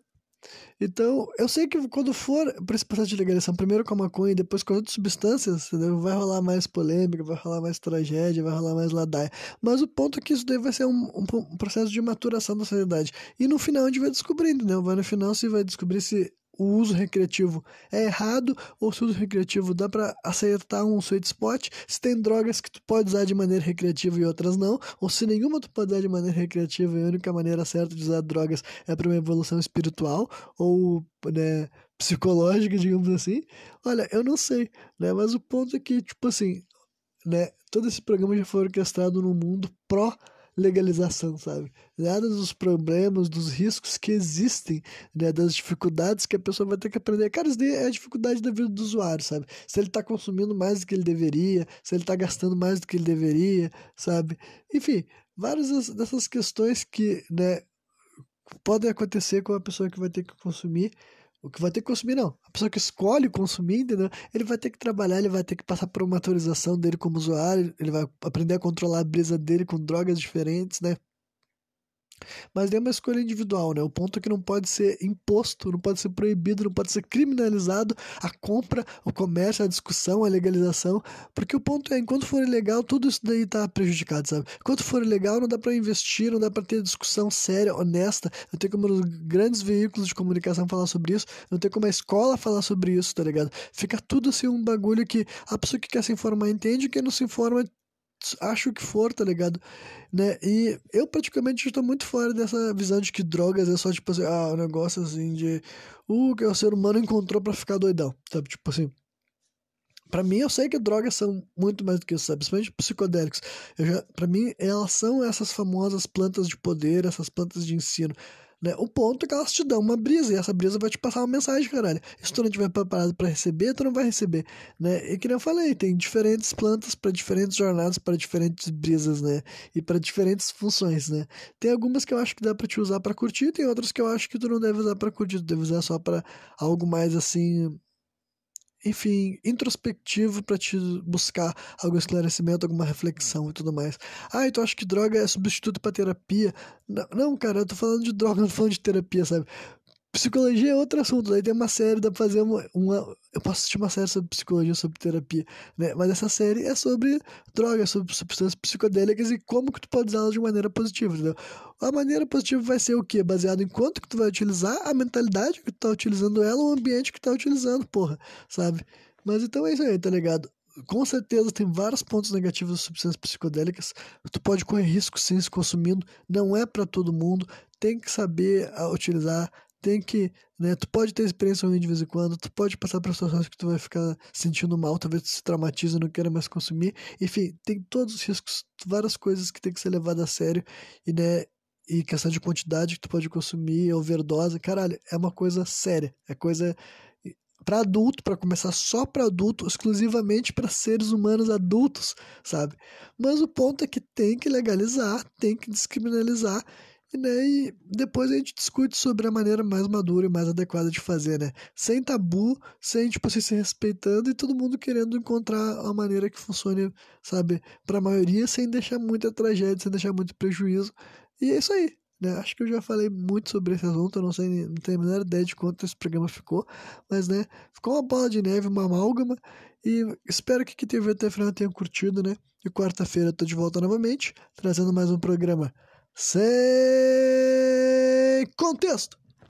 Então, eu sei que quando for para esse processo de legalização, primeiro com a maconha e depois com outras substâncias, entendeu? vai rolar mais polêmica, vai rolar mais tragédia, vai rolar mais ladaia. Mas o ponto é que isso daí vai ser um, um, um processo de maturação da sociedade. E no final a gente vai descobrir, entendeu? Vai no final se vai descobrir se o uso recreativo é errado ou se o uso recreativo dá para acertar um sweet spot, se tem drogas que tu pode usar de maneira recreativa e outras não, ou se nenhuma tu pode usar de maneira recreativa e a única maneira certa de usar drogas é para uma evolução espiritual ou né, psicológica, digamos assim. Olha, eu não sei, né, mas o ponto é que, tipo assim, né, todo esse programa já foi orquestrado no mundo pró legalização, sabe? Nada dos problemas, dos riscos que existem, né? das dificuldades que a pessoa vai ter que aprender. Cara, isso é a dificuldade da vida do usuário, sabe? Se ele está consumindo mais do que ele deveria, se ele está gastando mais do que ele deveria, sabe? Enfim, várias dessas questões que, né, podem acontecer com a pessoa que vai ter que consumir o que vai ter que consumir, não. A pessoa que escolhe consumir, entendeu? Ele vai ter que trabalhar, ele vai ter que passar por uma autorização dele como usuário, ele vai aprender a controlar a brisa dele com drogas diferentes, né? Mas é uma escolha individual, né? O ponto é que não pode ser imposto, não pode ser proibido, não pode ser criminalizado a compra, o comércio, a discussão, a legalização, porque o ponto é, enquanto for ilegal, tudo isso daí tá prejudicado, sabe? Enquanto for ilegal, não dá para investir, não dá para ter discussão séria, honesta, não tem como os grandes veículos de comunicação falar sobre isso, não tem como a escola falar sobre isso, tá ligado? Fica tudo assim um bagulho que a pessoa que quer se informar entende, quem não se informa acho que for, tá ligado? Né? E eu praticamente estou muito fora dessa visão de que drogas é só tipo assim, ah, um negócio assim de uh, que o ser humano encontrou para ficar doidão, sabe? Tipo assim. Pra mim, eu sei que drogas são muito mais do que isso, sabe? Principalmente psicodélicos. Eu já, pra mim, elas são essas famosas plantas de poder, essas plantas de ensino. Né? O ponto é que elas te dão uma brisa, e essa brisa vai te passar uma mensagem, caralho. Se tu não estiver preparado para receber, tu não vai receber. Né? E que nem eu falei, tem diferentes plantas para diferentes jornadas, para diferentes brisas, né? E para diferentes funções, né? Tem algumas que eu acho que dá para te usar para curtir, tem outras que eu acho que tu não deve usar para curtir, tu deve usar só para algo mais assim enfim, introspectivo para te buscar algum esclarecimento, alguma reflexão e tudo mais. Ah, então acho que droga é substituto para terapia. Não, cara, eu tô falando de droga, não tô falando de terapia, sabe? Psicologia é outro assunto, daí tem uma série, dá pra fazer uma, uma, Eu posso assistir uma série sobre psicologia, sobre terapia, né? Mas essa série é sobre drogas, sobre substâncias psicodélicas e como que tu pode usá-las de maneira positiva, entendeu? A maneira positiva vai ser o quê? Baseado em quanto que tu vai utilizar, a mentalidade que tu tá utilizando ela, o ambiente que tu tá utilizando, porra, sabe? Mas então é isso aí, tá ligado? com certeza tem vários pontos negativos das substâncias psicodélicas. Tu pode correr risco sim se consumindo, não é para todo mundo. Tem que saber utilizar, tem que, né, tu pode ter experiência ruim de vez em quando, tu pode passar por situações que tu vai ficar sentindo mal, talvez tu se traumatiza não queira mais consumir. Enfim, tem todos os riscos, várias coisas que tem que ser levadas a sério e, né, e questão de quantidade que tu pode consumir, overdose, caralho, é uma coisa séria, é coisa para adulto, para começar só para adulto, exclusivamente para seres humanos adultos, sabe? Mas o ponto é que tem que legalizar, tem que descriminalizar e depois a gente discute sobre a maneira mais madura e mais adequada de fazer, né? Sem tabu, sem, tipo, assim, se respeitando e todo mundo querendo encontrar a maneira que funcione, sabe, pra maioria, sem deixar muita tragédia, sem deixar muito prejuízo. E é isso aí. Né? Acho que eu já falei muito sobre esse assunto, eu não sei, não tenho a menor ideia de quanto esse programa ficou, mas né, ficou uma bola de neve, uma amálgama, e espero que quem teve até o final tenha curtido, né? E quarta-feira eu tô de volta novamente, trazendo mais um programa sem contexto.